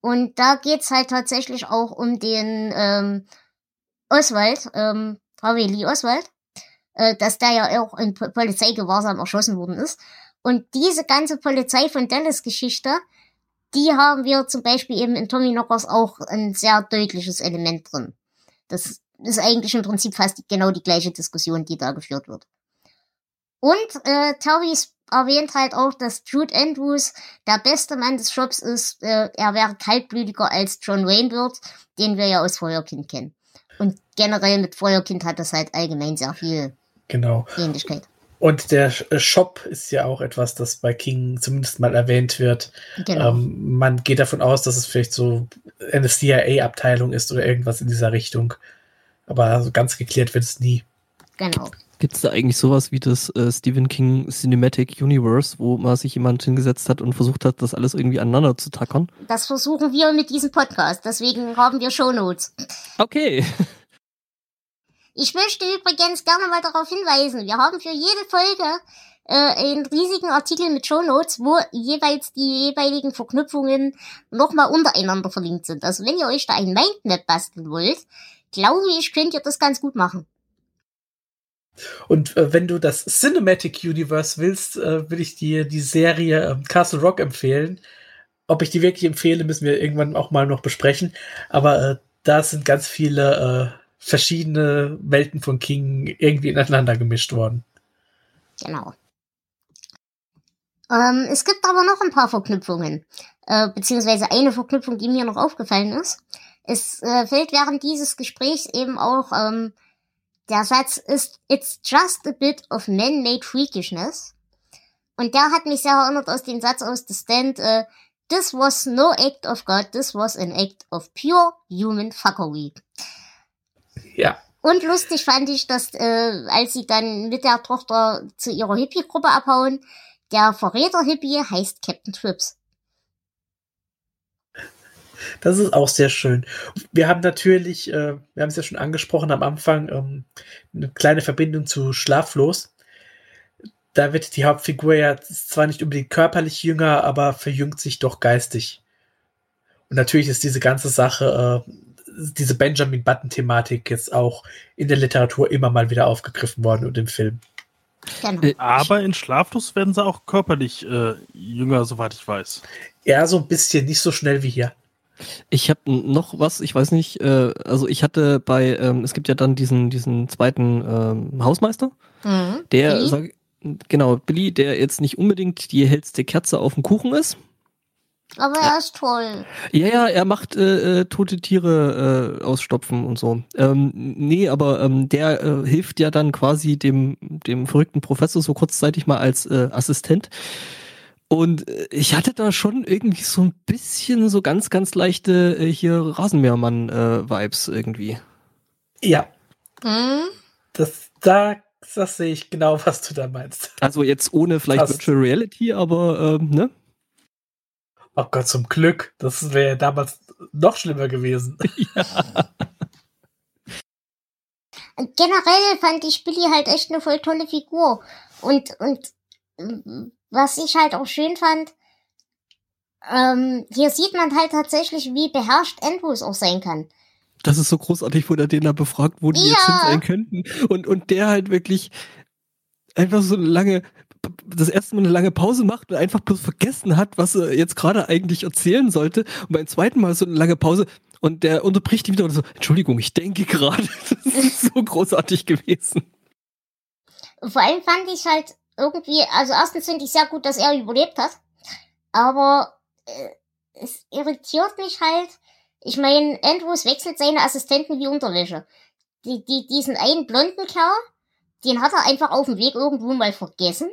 Und da geht's halt tatsächlich auch um den ähm, Oswald, ähm, Harvey Lee Oswald äh, dass der ja auch in Polizeigewahrsam erschossen worden ist. Und diese ganze Polizei von Dallas Geschichte, die haben wir zum Beispiel eben in Tommy Knockers auch ein sehr deutliches Element drin. Das ist eigentlich im Prinzip fast genau die gleiche Diskussion, die da geführt wird. Und äh, Terry erwähnt halt auch, dass Jude Andrews der beste Mann des Shops ist. Äh, er wäre kaltblütiger als John Wayne wird, den wir ja aus Feuerkind kennen. Und generell mit Feuerkind hat das halt allgemein sehr viel Genau. Ähnlichkeit. Und der äh, Shop ist ja auch etwas, das bei King zumindest mal erwähnt wird. Genau. Ähm, man geht davon aus, dass es vielleicht so eine CIA-Abteilung ist oder irgendwas in dieser Richtung. Aber so ganz geklärt wird es nie. Genau. Gibt es da eigentlich sowas wie das äh, Stephen King Cinematic Universe, wo man sich jemand hingesetzt hat und versucht hat, das alles irgendwie aneinander zu tackern? Das versuchen wir mit diesem Podcast, deswegen haben wir Shownotes. Okay. Ich möchte übrigens gerne mal darauf hinweisen, wir haben für jede Folge äh, einen riesigen Artikel mit Show Notes, wo jeweils die jeweiligen Verknüpfungen nochmal untereinander verlinkt sind. Also wenn ihr euch da ein Mindmap basteln wollt, glaube ich, könnt ihr das ganz gut machen. Und äh, wenn du das Cinematic Universe willst, äh, will ich dir die Serie äh, Castle Rock empfehlen. Ob ich die wirklich empfehle, müssen wir irgendwann auch mal noch besprechen. Aber äh, da sind ganz viele äh, verschiedene Welten von King irgendwie ineinander gemischt worden. Genau. Ähm, es gibt aber noch ein paar Verknüpfungen, äh, beziehungsweise eine Verknüpfung, die mir noch aufgefallen ist. Es äh, fällt während dieses Gesprächs eben auch ähm, der Satz ist, it's just a bit of man-made freakishness. Und der hat mich sehr erinnert aus dem Satz aus The Stand, äh, this was no act of God, this was an act of pure human fuckery. Ja. Und lustig fand ich, dass äh, als sie dann mit der Tochter zu ihrer Hippie-Gruppe abhauen, der Verräter-Hippie heißt Captain Trips. Das ist auch sehr schön. Wir haben natürlich, äh, wir haben es ja schon angesprochen am Anfang, ähm, eine kleine Verbindung zu Schlaflos. da wird die Hauptfigur ja zwar nicht unbedingt körperlich jünger, aber verjüngt sich doch geistig. Und natürlich ist diese ganze Sache, äh, diese Benjamin Button-Thematik jetzt auch in der Literatur immer mal wieder aufgegriffen worden und im Film. Genau. Äh, aber in Schlaflos werden sie auch körperlich äh, jünger, soweit ich weiß. Ja, so ein bisschen, nicht so schnell wie hier. Ich habe noch was, ich weiß nicht, äh, also ich hatte bei, ähm, es gibt ja dann diesen, diesen zweiten ähm, Hausmeister, mhm. der, sag, genau, Billy, der jetzt nicht unbedingt die hellste Kerze auf dem Kuchen ist. Aber er ist toll. Ja, ja, er macht äh, äh, tote Tiere äh, ausstopfen und so. Ähm, nee, aber ähm, der äh, hilft ja dann quasi dem, dem verrückten Professor so kurzzeitig mal als äh, Assistent. Und äh, ich hatte da schon irgendwie so ein bisschen so ganz, ganz leichte äh, hier Rasenmähermann-Vibes äh, irgendwie. Ja. Hm? Das, da, das sehe ich genau, was du da meinst. Also jetzt ohne vielleicht Fast. Virtual Reality, aber ähm, ne? Oh Gott, zum Glück. Das wäre damals noch schlimmer gewesen. Ja. Generell fand ich Billy halt echt eine voll tolle Figur. Und, und was ich halt auch schön fand, ähm, hier sieht man halt tatsächlich, wie beherrscht Andrews auch sein kann. Das ist so großartig, wo der den da befragt, wo die ja. jetzt hin sein könnten. Und, und der halt wirklich einfach so eine lange, das erste Mal eine lange Pause macht und einfach bloß vergessen hat, was er jetzt gerade eigentlich erzählen sollte. Und beim zweiten Mal so eine lange Pause und der unterbricht ihn wieder und so, Entschuldigung, ich denke gerade. Das ist so großartig gewesen. Vor allem fand ich halt irgendwie, also erstens finde ich sehr gut, dass er überlebt hat. Aber äh, es irritiert mich halt. Ich meine, Andrews wechselt seine Assistenten wie Unterwäsche. Die, die, diesen einen blonden Kerl, den hat er einfach auf dem Weg irgendwo mal vergessen.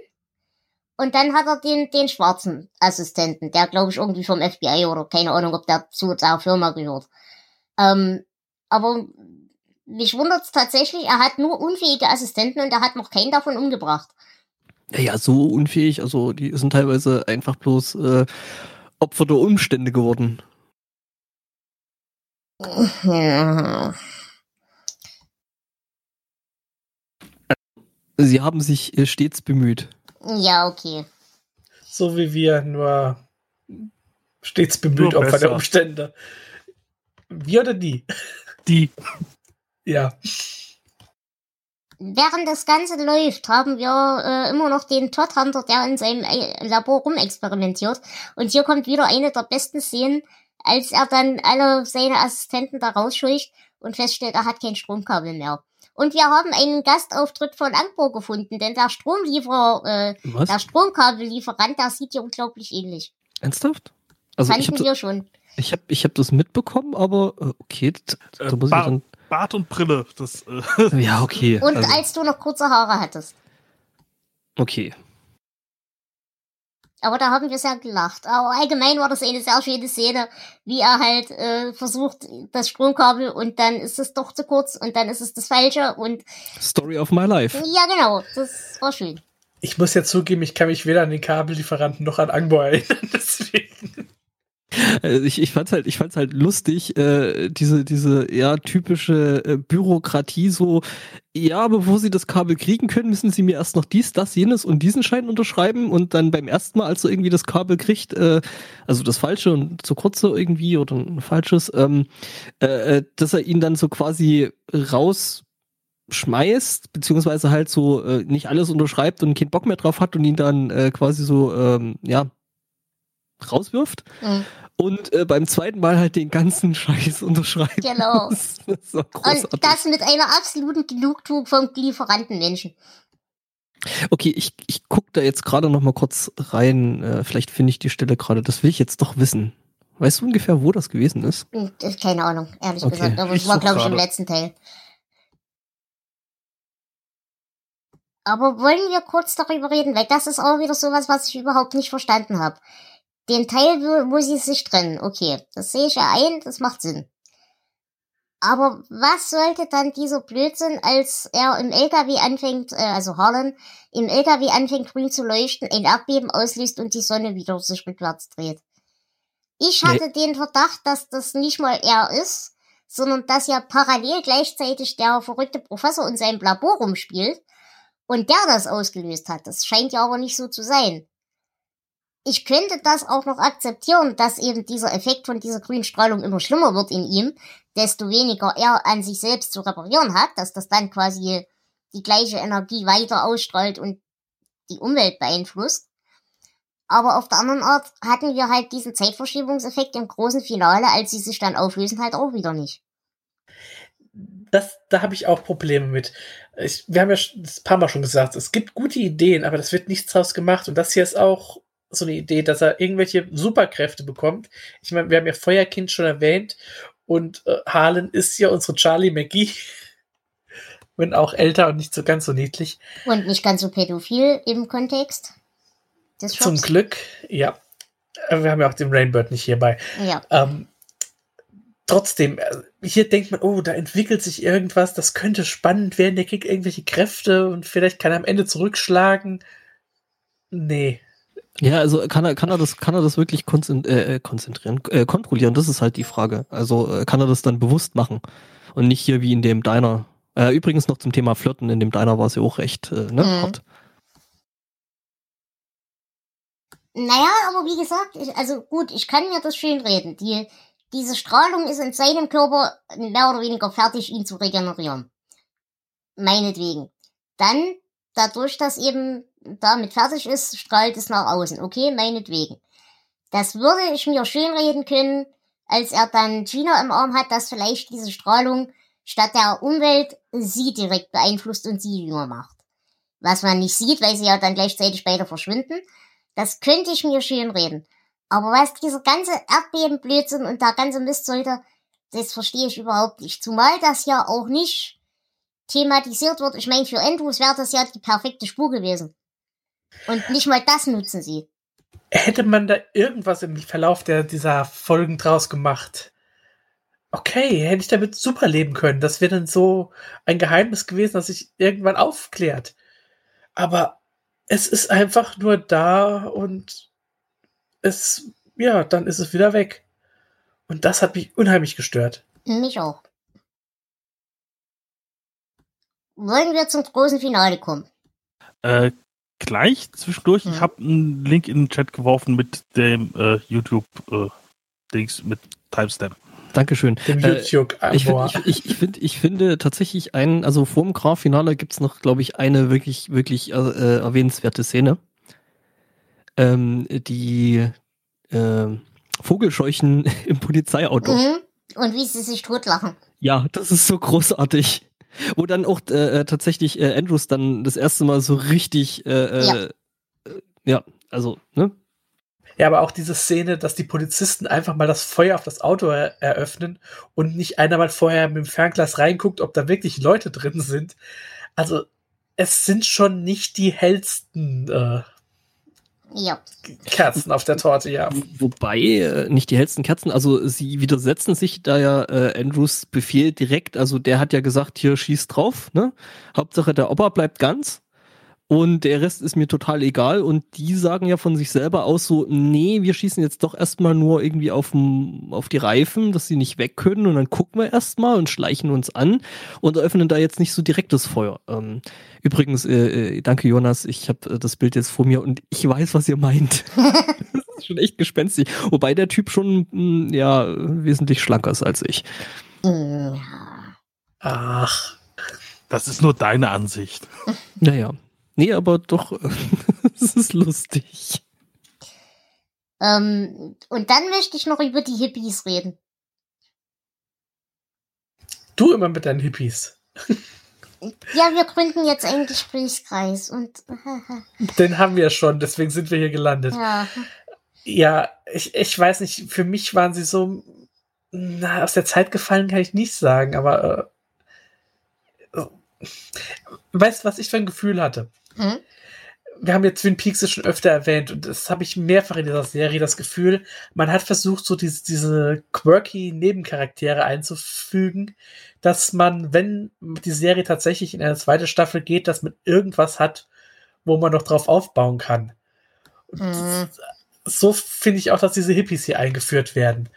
Und dann hat er den, den schwarzen Assistenten, der glaube ich irgendwie vom FBI oder keine Ahnung, ob der zu der Firma gehört. Ähm, aber mich wundert's tatsächlich, er hat nur unfähige Assistenten und er hat noch keinen davon umgebracht. Ja, so unfähig, also die sind teilweise einfach bloß äh, Opfer der Umstände geworden. Ja. Sie haben sich äh, stets bemüht. Ja, okay. So wie wir, nur stets bemüht, Opfer der Umstände. Wir oder die? Die. Ja. Während das Ganze läuft, haben wir äh, immer noch den Todd Hunter, der in seinem äh, Labor rumexperimentiert. Und hier kommt wieder eine der besten Szenen, als er dann alle seine Assistenten da rausscheucht und feststellt, er hat kein Stromkabel mehr. Und wir haben einen Gastauftritt von Angbo gefunden, denn der Stromlieferer, äh, der Stromkabellieferant, der sieht hier unglaublich ähnlich. Ernsthaft? Also Fanden wir schon. Ich habe ich hab das mitbekommen, aber äh, okay, da, da muss ich dann Bart und Brille. Das, äh ja, okay. Und also. als du noch kurze Haare hattest. Okay. Aber da haben wir sehr gelacht. Aber allgemein war das eine sehr schöne Szene, wie er halt äh, versucht, das Stromkabel und dann ist es doch zu kurz und dann ist es das Falsche und. Story of my life. Ja, genau. Das war schön. Ich muss ja zugeben, ich kann mich weder an den Kabellieferanten noch an Angbo erinnern. Deswegen. Also ich, ich fand's halt, halt lustig, äh, diese, diese ja typische äh, Bürokratie so, ja, bevor sie das Kabel kriegen können, müssen sie mir erst noch dies, das, jenes und diesen Schein unterschreiben und dann beim ersten Mal, als er irgendwie das Kabel kriegt, äh, also das falsche und zu kurze irgendwie oder ein falsches, ähm, äh, äh dass er ihn dann so quasi rausschmeißt, beziehungsweise halt so äh, nicht alles unterschreibt und keinen Bock mehr drauf hat und ihn dann äh, quasi so, ähm, ja, rauswirft. Mhm und äh, beim zweiten Mal halt den ganzen Scheiß unterschreiben. Genau. Das, das und das mit einer absoluten Genugtuung vom Lieferantenmenschen. Okay, ich, ich gucke da jetzt gerade noch mal kurz rein. Äh, vielleicht finde ich die Stelle gerade. Das will ich jetzt doch wissen. Weißt du ungefähr, wo das gewesen ist? Hm, keine Ahnung, ehrlich okay. gesagt. Aber es war, glaube ich, im letzten Teil. Aber wollen wir kurz darüber reden, weil das ist auch wieder sowas, was ich überhaupt nicht verstanden habe. Den Teil, wo sie sich trennen, okay, das sehe ich ja ein, das macht Sinn. Aber was sollte dann dieser Blödsinn, als er im LKW anfängt, äh, also Harlan, im LKW anfängt grün zu leuchten, ein Erdbeben auslöst und die Sonne wieder sich rückwärts dreht? Ich hatte nee. den Verdacht, dass das nicht mal er ist, sondern dass ja parallel gleichzeitig der verrückte Professor in seinem Labor rumspielt und der das ausgelöst hat. Das scheint ja aber nicht so zu sein. Ich könnte das auch noch akzeptieren, dass eben dieser Effekt von dieser grünen Strahlung immer schlimmer wird in ihm, desto weniger er an sich selbst zu reparieren hat, dass das dann quasi die gleiche Energie weiter ausstrahlt und die Umwelt beeinflusst. Aber auf der anderen Art hatten wir halt diesen Zeitverschiebungseffekt im großen Finale, als sie sich dann auflösen, halt auch wieder nicht. Das, da habe ich auch Probleme mit. Ich, wir haben ja ein paar Mal schon gesagt, es gibt gute Ideen, aber das wird nichts draus gemacht. Und das hier ist auch so eine Idee, dass er irgendwelche Superkräfte bekommt. Ich meine, wir haben ja Feuerkind schon erwähnt und äh, Harlan ist ja unsere Charlie McGee. Wenn auch älter und nicht so ganz so niedlich. Und nicht ganz so pädophil im Kontext des Shops. Zum Glück, ja. Wir haben ja auch den Rainbird nicht hierbei. Ja. Ähm, trotzdem, äh, hier denkt man, oh, da entwickelt sich irgendwas, das könnte spannend werden, der kriegt irgendwelche Kräfte und vielleicht kann er am Ende zurückschlagen. Nee. Ja, also kann er, kann er das, kann er das wirklich äh, äh, konzentrieren, äh, kontrollieren? Das ist halt die Frage. Also äh, kann er das dann bewusst machen und nicht hier wie in dem Diner. Äh, übrigens noch zum Thema Flirten, in dem Diner war es ja auch recht äh, ne, mhm. hart. Naja, aber wie gesagt, ich, also gut, ich kann mir das schön reden. Die, diese Strahlung ist in seinem Körper mehr oder weniger fertig, ihn zu regenerieren. Meinetwegen. Dann, dadurch, dass eben damit fertig ist, strahlt es nach außen. Okay, meinetwegen. Das würde ich mir schön reden können, als er dann Gina im Arm hat, dass vielleicht diese Strahlung statt der Umwelt sie direkt beeinflusst und sie jünger macht. Was man nicht sieht, weil sie ja dann gleichzeitig beide verschwinden. Das könnte ich mir schön reden. Aber was dieser ganze Erdbebenblödsinn und der ganze Mist sollte, das verstehe ich überhaupt nicht. Zumal das ja auch nicht thematisiert wird. Ich meine, für Andrews wäre das ja die perfekte Spur gewesen. Und nicht mal das nutzen sie. Hätte man da irgendwas im Verlauf der, dieser Folgen draus gemacht? Okay, hätte ich damit super leben können. Das wäre dann so ein Geheimnis gewesen, das sich irgendwann aufklärt. Aber es ist einfach nur da und es, ja, dann ist es wieder weg. Und das hat mich unheimlich gestört. Mich auch. Wollen wir zum großen Finale kommen? Äh, gleich zwischendurch. Mhm. Ich habe einen Link in den Chat geworfen mit dem äh, YouTube-Dings äh, mit Timestamp. Dankeschön. Dem äh, YouTube ich, find, ich, ich, find, ich finde tatsächlich einen, also vor dem Graf-Finale gibt es noch, glaube ich, eine wirklich, wirklich äh, erwähnenswerte Szene. Ähm, die äh, Vogelscheuchen im Polizeiauto. Mhm. Und wie sie sich totlachen. Ja, das ist so großartig. Wo dann auch äh, äh, tatsächlich äh, Andrews dann das erste Mal so richtig, äh, ja. Äh, ja, also, ne? Ja, aber auch diese Szene, dass die Polizisten einfach mal das Feuer auf das Auto er eröffnen und nicht einer mal vorher mit dem Fernglas reinguckt, ob da wirklich Leute drin sind. Also, es sind schon nicht die hellsten äh, ja. Kerzen auf der Torte, ja. Wobei, äh, nicht die hellsten Kerzen, also sie widersetzen sich da ja äh, Andrews Befehl direkt, also der hat ja gesagt, hier schießt drauf, ne? Hauptsache der Opa bleibt ganz. Und der Rest ist mir total egal. Und die sagen ja von sich selber aus so, nee, wir schießen jetzt doch erstmal nur irgendwie auf, auf die Reifen, dass sie nicht weg können. Und dann gucken wir erstmal und schleichen uns an und öffnen da jetzt nicht so direkt das Feuer. Ähm, übrigens, äh, äh danke Jonas, ich habe äh, das Bild jetzt vor mir und ich weiß, was ihr meint. das ist schon echt gespenstig. Wobei der Typ schon, mh, hm, ja, wesentlich schlanker ist als ich. Ach. Das ist nur deine Ansicht. Naja. Nee, aber doch, es ist lustig. Ähm, und dann möchte ich noch über die Hippies reden. Du immer mit deinen Hippies. Ja, wir gründen jetzt einen Gesprächskreis und. Den haben wir schon, deswegen sind wir hier gelandet. Ja, ja ich, ich weiß nicht, für mich waren sie so. Na, aus der Zeit gefallen kann ich nicht sagen, aber. Äh, weißt du, was ich für ein Gefühl hatte? Mhm. Wir haben jetzt Twin Peaks schon öfter erwähnt und das habe ich mehrfach in dieser Serie das Gefühl, man hat versucht, so diese, diese quirky Nebencharaktere einzufügen, dass man, wenn die Serie tatsächlich in eine zweite Staffel geht, dass man irgendwas hat, wo man noch drauf aufbauen kann. Mhm. So finde ich auch, dass diese Hippies hier eingeführt werden.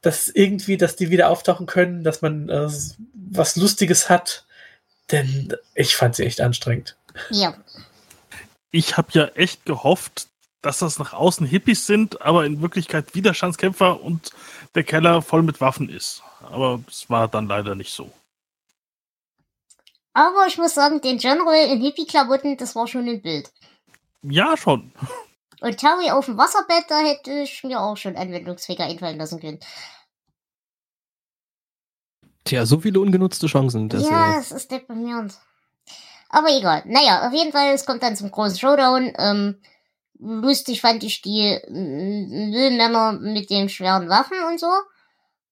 Dass irgendwie, dass die wieder auftauchen können, dass man äh, was Lustiges hat. Denn ich fand sie echt anstrengend. Ja. Ich habe ja echt gehofft, dass das nach außen Hippies sind, aber in Wirklichkeit Widerstandskämpfer und der Keller voll mit Waffen ist. Aber es war dann leider nicht so. Aber ich muss sagen, den General in Hippie-Klamotten, das war schon ein Bild. Ja, schon. Und Terry auf dem Wasserbett, da hätte ich mir auch schon anwendungsfähiger einfallen lassen können. Tja, so viele ungenutzte Chancen. Das, ja, äh, es ist deprimierend. Aber egal. Naja, auf jeden Fall, es kommt dann zum großen Showdown. Ähm, lustig fand ich die Müllmänner mit den schweren Waffen und so.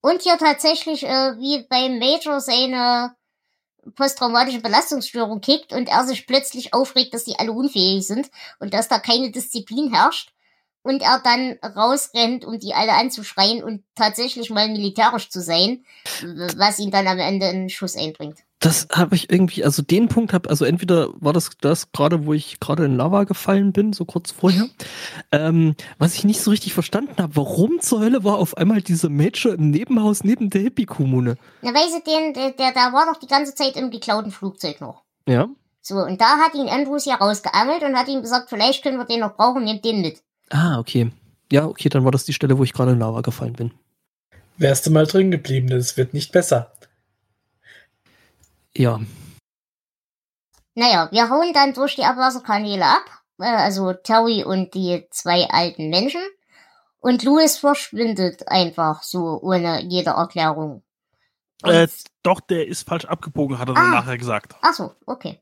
Und hier tatsächlich, äh, wie beim Major seine posttraumatische Belastungsstörung kickt und er sich plötzlich aufregt, dass die alle unfähig sind und dass da keine Disziplin herrscht und er dann rausrennt, um die alle anzuschreien und tatsächlich mal militärisch zu sein, was ihn dann am Ende einen Schuss einbringt. Das habe ich irgendwie, also den Punkt habe, also entweder war das das gerade, wo ich gerade in Lava gefallen bin, so kurz vorher, ähm, was ich nicht so richtig verstanden habe, warum zur Hölle war auf einmal diese Major im Nebenhaus neben der Hippie-Kommune? Na, weil sie den, der, der, der war doch die ganze Zeit im geklauten Flugzeug noch. Ja. So, und da hat ihn Andrews ja rausgeangelt und hat ihm gesagt, vielleicht können wir den noch brauchen, nehmt den mit. Ah, okay. Ja, okay, dann war das die Stelle, wo ich gerade in Lava gefallen bin. Wärst du mal drin geblieben, es wird nicht besser. Ja. Naja, wir hauen dann durch die Abwasserkanäle ab, äh, also Terry und die zwei alten Menschen. Und Louis verschwindet einfach so ohne jede Erklärung. Äh, doch, der ist falsch abgebogen, hat er dann Ah. nachher gesagt. Ach so, okay.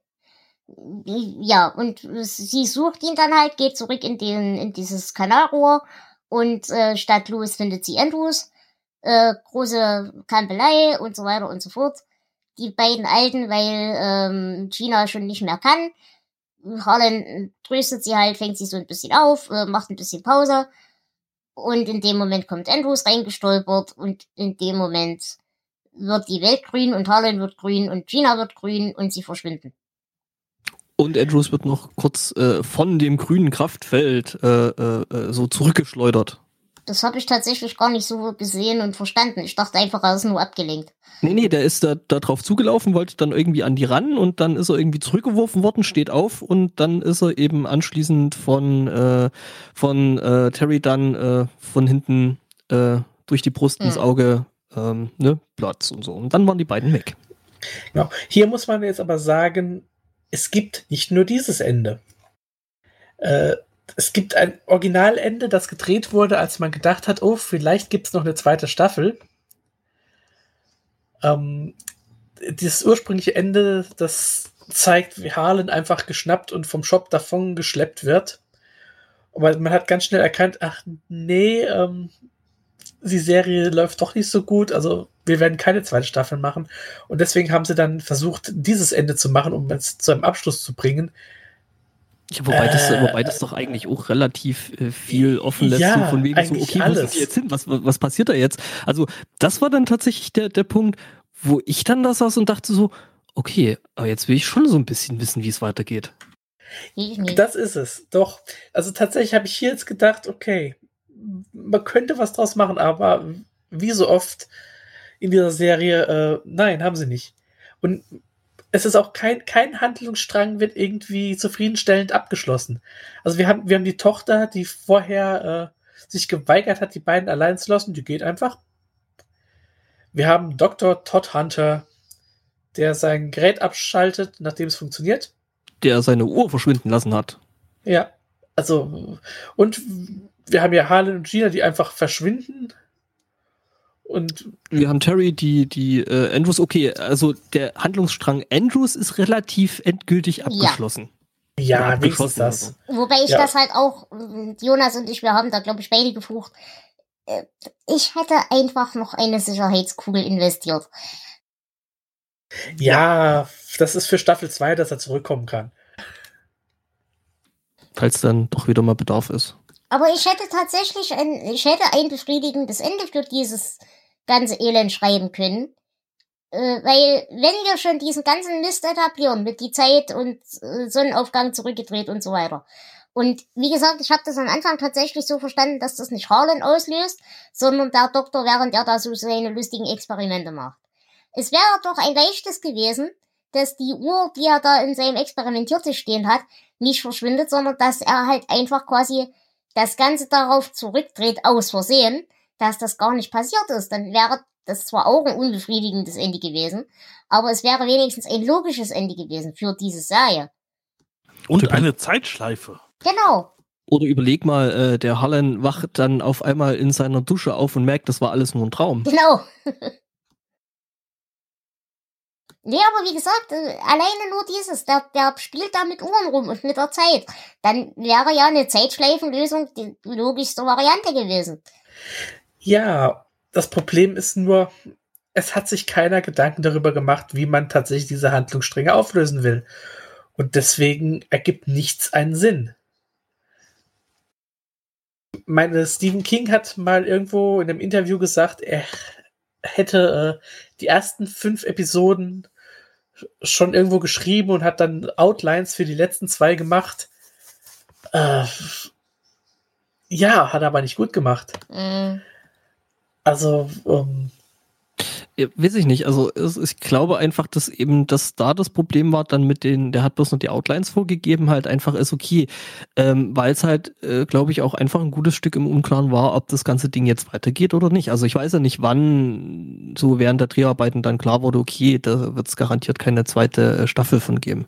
Ja, und sie sucht ihn dann halt, geht zurück in den in dieses Kanalrohr und äh, statt Louis findet sie Andrews. Äh, große Kampelei und so weiter und so fort. Die beiden Alten, weil ähm, Gina schon nicht mehr kann. Harlan tröstet sie halt, fängt sie so ein bisschen auf, äh, macht ein bisschen Pause. Und in dem Moment kommt Andrews reingestolpert und in dem Moment wird die Welt grün und Harlan wird grün und Gina wird grün und sie verschwinden. Und Andrews wird noch kurz äh, von dem grünen Kraftfeld äh, äh, äh, so zurückgeschleudert. Das habe ich tatsächlich gar nicht so gesehen und verstanden. Ich dachte einfach, er ist nur abgelenkt. Nee, nee, der ist da, da drauf zugelaufen, wollte dann irgendwie an die ran und dann ist er irgendwie zurückgeworfen worden, steht auf und dann ist er eben anschließend von, äh, von äh, Terry dann äh, von hinten äh, durch die Brust ins Hm. Auge ähm, ne, Platz und so. Und dann waren die beiden weg. Genau. Hier muss man jetzt aber sagen, es gibt nicht nur dieses Ende. Äh, es gibt ein Originalende, das gedreht wurde, als man gedacht hat, oh, vielleicht gibt es noch eine zweite Staffel. Ähm, dieses ursprüngliche Ende, das zeigt, wie Harlan einfach geschnappt und vom Shop davon geschleppt wird. Aber man hat ganz schnell erkannt, ach nee, ähm, die Serie läuft doch nicht so gut. Also wir werden keine zweite Staffel machen. Und deswegen haben sie dann versucht, dieses Ende zu machen, um es zu einem Abschluss zu bringen. Ja, wobei, das, Äh, wobei das doch eigentlich auch relativ äh, viel offen lässt, Ja, so von wegen so, okay, wo alles. sind die jetzt hin? Was, was, passiert da jetzt? Also, das war dann tatsächlich der, der Punkt, wo ich dann da saß und dachte so, okay, aber jetzt will ich schon so ein bisschen wissen, wie es weitergeht. Das ist es. Doch. Also tatsächlich habe ich hier jetzt gedacht, okay, man könnte was draus machen, aber wie so oft in dieser Serie, äh, nein, haben sie nicht. Und es ist auch kein, kein Handlungsstrang wird irgendwie zufriedenstellend abgeschlossen. Also wir haben, wir haben die Tochter, die vorher äh, sich geweigert hat, die beiden allein zu lassen, die geht einfach. Wir haben Dr. Todd Hunter, der sein Gerät abschaltet, nachdem es funktioniert. Der seine Uhr verschwinden lassen hat. Ja, also, und wir haben ja Harlan und Gina, die einfach verschwinden. Und Wir haben Terry, die, die äh, Andrews, okay, also der Handlungsstrang Andrews ist relativ endgültig abgeschlossen. ja, wenigstens abgeschlossen das. Wobei ich Ja. das halt auch, Jonas und ich, wir haben da, glaube ich, beide geflucht. Äh, Ich hätte einfach noch eine Sicherheitskugel investiert. Ja, das ist für Staffel 2, dass er zurückkommen kann. Falls dann doch wieder mal Bedarf ist. Aber ich hätte tatsächlich ein, ich hätte ein befriedigendes Ende für dieses ganze Elend schreiben können. Äh, weil, wenn wir schon diesen ganzen Mist etablieren mit die Zeit und äh, Sonnenaufgang zurückgedreht und so weiter. Und wie gesagt, ich habe das am Anfang tatsächlich so verstanden, dass das nicht Harlan auslöst, sondern der Doktor, während er da so seine lustigen Experimente macht. Es wäre doch ein leichtes gewesen, dass die Uhr, die er da in seinem Experimentiertisch stehen hat, nicht verschwindet, sondern dass er halt einfach quasi das Ganze darauf zurückdreht, aus Versehen, dass das gar nicht passiert ist. Dann wäre das zwar auch ein unbefriedigendes Ende gewesen, aber es wäre wenigstens ein logisches Ende gewesen für diese Serie. Und eine Zeitschleife. Genau. Oder überleg mal, äh, der Harlan wacht dann auf einmal in seiner Dusche auf und merkt, das war alles nur ein Traum. Genau. nee, aber wie gesagt, äh, alleine nur dieses, der, der spielt da mit Uhren rum und mit der Zeit. Dann wäre ja eine Zeitschleifenlösung die logischste Variante gewesen. Ja, das Problem ist nur, es hat sich keiner Gedanken darüber gemacht, wie man tatsächlich diese Handlungsstränge auflösen will. Und deswegen ergibt nichts einen Sinn. Meine Stephen King hat mal irgendwo in einem Interview gesagt, er hätte äh, die ersten fünf Episoden schon irgendwo geschrieben und hat dann Outlines für die letzten zwei gemacht. Äh, ja, hat er aber nicht gut gemacht. Mhm. Also, ähm, Ja, weiß ich nicht. Also ich glaube einfach, dass eben das da das Problem war, dann mit den, der hat bloß noch die Outlines vorgegeben, halt einfach ist okay, ähm, weil es halt, äh, glaube ich, auch einfach ein gutes Stück im Unklaren war, ob das ganze Ding jetzt weitergeht oder nicht. Also ich weiß ja nicht, wann so während der Dreharbeiten dann klar wurde, okay, da wird es garantiert keine zweite äh, Staffel von geben.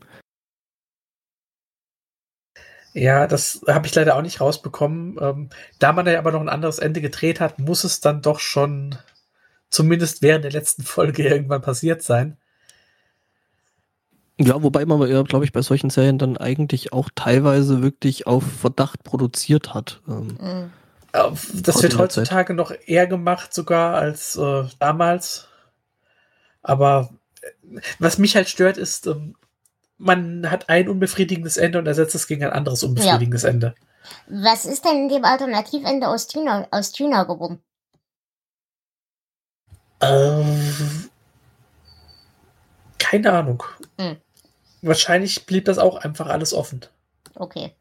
Ja, das habe ich leider auch nicht rausbekommen. Ähm, da man ja aber noch ein anderes Ende gedreht hat, muss es dann doch schon zumindest während der letzten Folge irgendwann passiert sein. Ja, wobei man ja, glaube ich, bei solchen Serien dann eigentlich auch teilweise wirklich auf Verdacht produziert hat. Ähm, Mhm. Äh, Das wird heutzutage noch eher gemacht sogar als äh, damals. Aber äh, was mich halt stört, ist, ähm, man hat ein unbefriedigendes Ende und ersetzt es gegen ein anderes unbefriedigendes Ende. Was ist denn in dem Alternativende aus China, aus China geworden? Ähm, keine Ahnung. Hm. Wahrscheinlich blieb das auch einfach alles offen. Okay.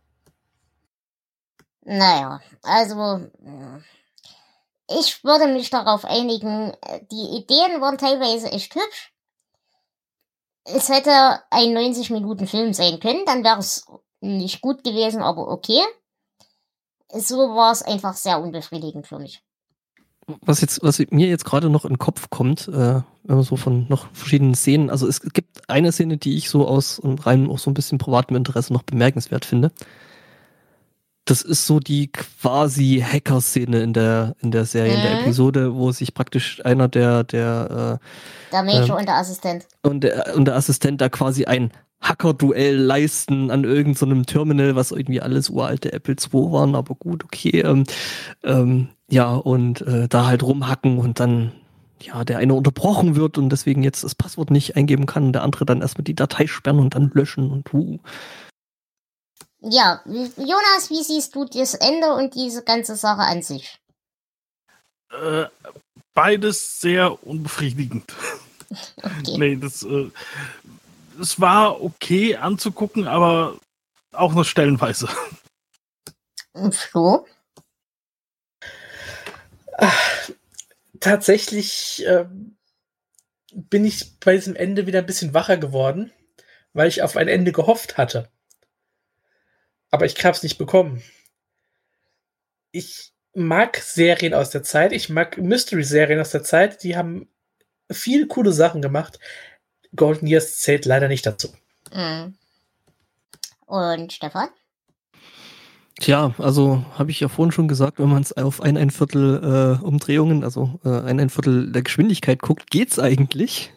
Naja, also ich würde mich darauf einigen, äh, die Ideen waren teilweise echt hübsch. Es hätte ein 90-Minuten-Film sein können, dann wäre es nicht gut gewesen, aber okay. So war es einfach sehr unbefriedigend für mich. was jetzt, was mir jetzt gerade noch in den Kopf kommt, äh, wenn man so von noch verschiedenen Szenen, also es gibt eine Szene, die ich so aus rein auch so ein bisschen privatem Interesse noch bemerkenswert finde. Das ist so die quasi Hacker-Szene in der, in der Serie, in der Mhm. Episode, wo sich praktisch einer der, der, Der Major Ähm. und der Assistent. äh, und der, und der Assistent da quasi ein Hacker-Duell leisten an irgendeinem Terminal, was irgendwie alles uralte Apple II waren, aber gut, okay. Ähm, ähm, ja, und äh, da halt rumhacken und dann, ja, der eine unterbrochen wird und deswegen jetzt das Passwort nicht eingeben kann und der andere dann erstmal die Datei sperren und dann löschen und uh. Ja, Jonas, wie siehst du das Ende und diese ganze Sache an sich? Äh, beides sehr unbefriedigend. Okay. Nee, das, äh, es war okay anzugucken, aber auch nur stellenweise. Flo? Tatsächlich ähm, bin ich bei diesem Ende wieder ein bisschen wacher geworden, weil ich auf ein Ende gehofft hatte. Aber ich habe es nicht bekommen. Ich mag Serien aus der Zeit, ich mag Mystery-Serien aus der Zeit, die haben viele coole Sachen gemacht. Golden Years zählt leider nicht dazu. Mhm. Und Stefan? Tja, also habe ich ja vorhin schon gesagt, wenn man es auf ein, ein Viertel äh, Umdrehungen, also äh, ein, ein Viertel der Geschwindigkeit guckt, geht's eigentlich.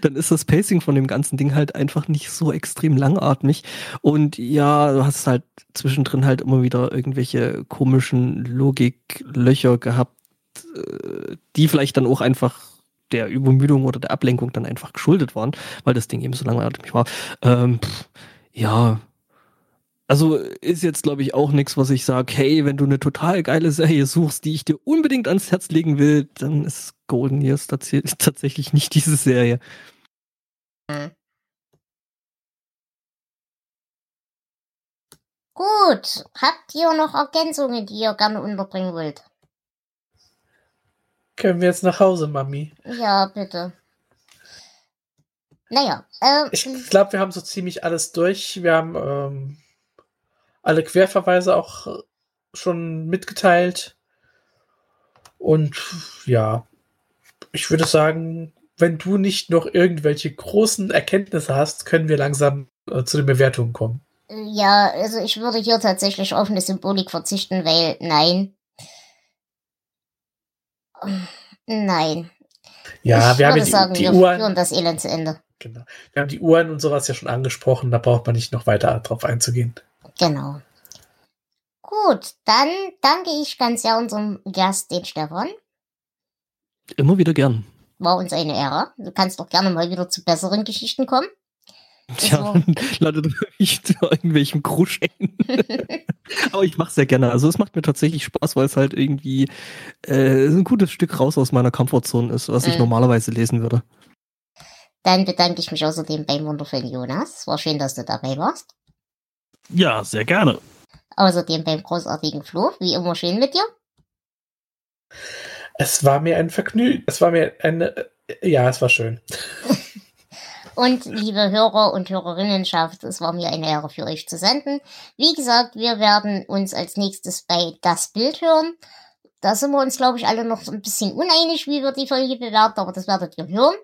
Dann ist das Pacing von dem ganzen Ding halt einfach nicht so extrem langatmig. Und ja, du hast halt zwischendrin halt immer wieder irgendwelche komischen Logiklöcher gehabt, äh, die vielleicht dann auch einfach der Übermüdung oder der Ablenkung dann einfach geschuldet waren, weil das Ding eben so langatmig war. Ähm, pff, ja, also ist jetzt, glaube ich, auch nichts, was ich sage, hey, wenn du eine total geile Serie suchst, die ich dir unbedingt ans Herz legen will, dann ist Golden Years tats tatsächlich nicht diese Serie. Gut, habt ihr noch Ergänzungen, die ihr gerne unterbringen wollt? Können wir jetzt nach Hause, Mami? Ja, bitte. Naja. Äh, ich glaube, wir haben so ziemlich alles durch. Wir haben ähm, alle Querverweise auch schon mitgeteilt. Und ja, ich würde sagen, wenn du nicht noch irgendwelche großen Erkenntnisse hast, können wir langsam äh, zu den Bewertungen kommen. Ja, also ich würde hier tatsächlich auf eine Symbolik verzichten, weil nein. Nein. Ja, ich wir haben würde die, sagen, die wir Uhren. führen das Elend zu Ende. Genau. Wir haben die Uhren und sowas ja schon angesprochen, da braucht man nicht noch weiter drauf einzugehen. Genau. Gut, dann danke ich ganz sehr unserem Gast, den Stefan. Immer wieder gern. War uns eine Ehre. Du kannst doch gerne mal wieder zu besseren Geschichten kommen. Tja, Also- landet ich zu irgendwelchen Krusch. Aber ich mache sehr gerne. Also es macht mir tatsächlich Spaß, weil es halt irgendwie äh, ein gutes Stück raus aus meiner Komfortzone ist, was ich Mhm. normalerweise lesen würde. Dann bedanke ich mich außerdem beim wundervollen Jonas. Es war schön, dass du dabei warst. Ja, sehr gerne. Außerdem beim großartigen Flo. Wie immer schön mit dir. Es war mir ein Vergnügen. Es war mir eine. äh, Ja, es war schön. Und liebe Hörer und Hörerinnenschaft, es war mir eine Ehre für euch zu senden. Wie gesagt, wir werden uns als nächstes bei Das Bild hören. Da sind wir uns, glaube ich, alle noch so ein bisschen uneinig, wie wir die Folge bewerten, aber das werdet ihr hören.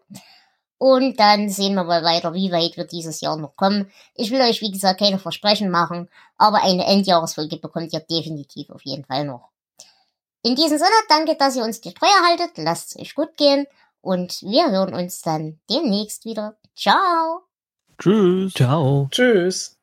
Und dann sehen wir mal weiter, wie weit wir dieses Jahr noch kommen. Ich will euch, wie gesagt, keine Versprechen machen, aber eine Endjahresfolge bekommt ihr definitiv auf jeden Fall noch. In diesem Sinne, danke, dass ihr uns die Treue haltet. Lasst es euch gut gehen. Und wir hören uns dann demnächst wieder. Ciao! Tschüss. Ciao. Tschüss.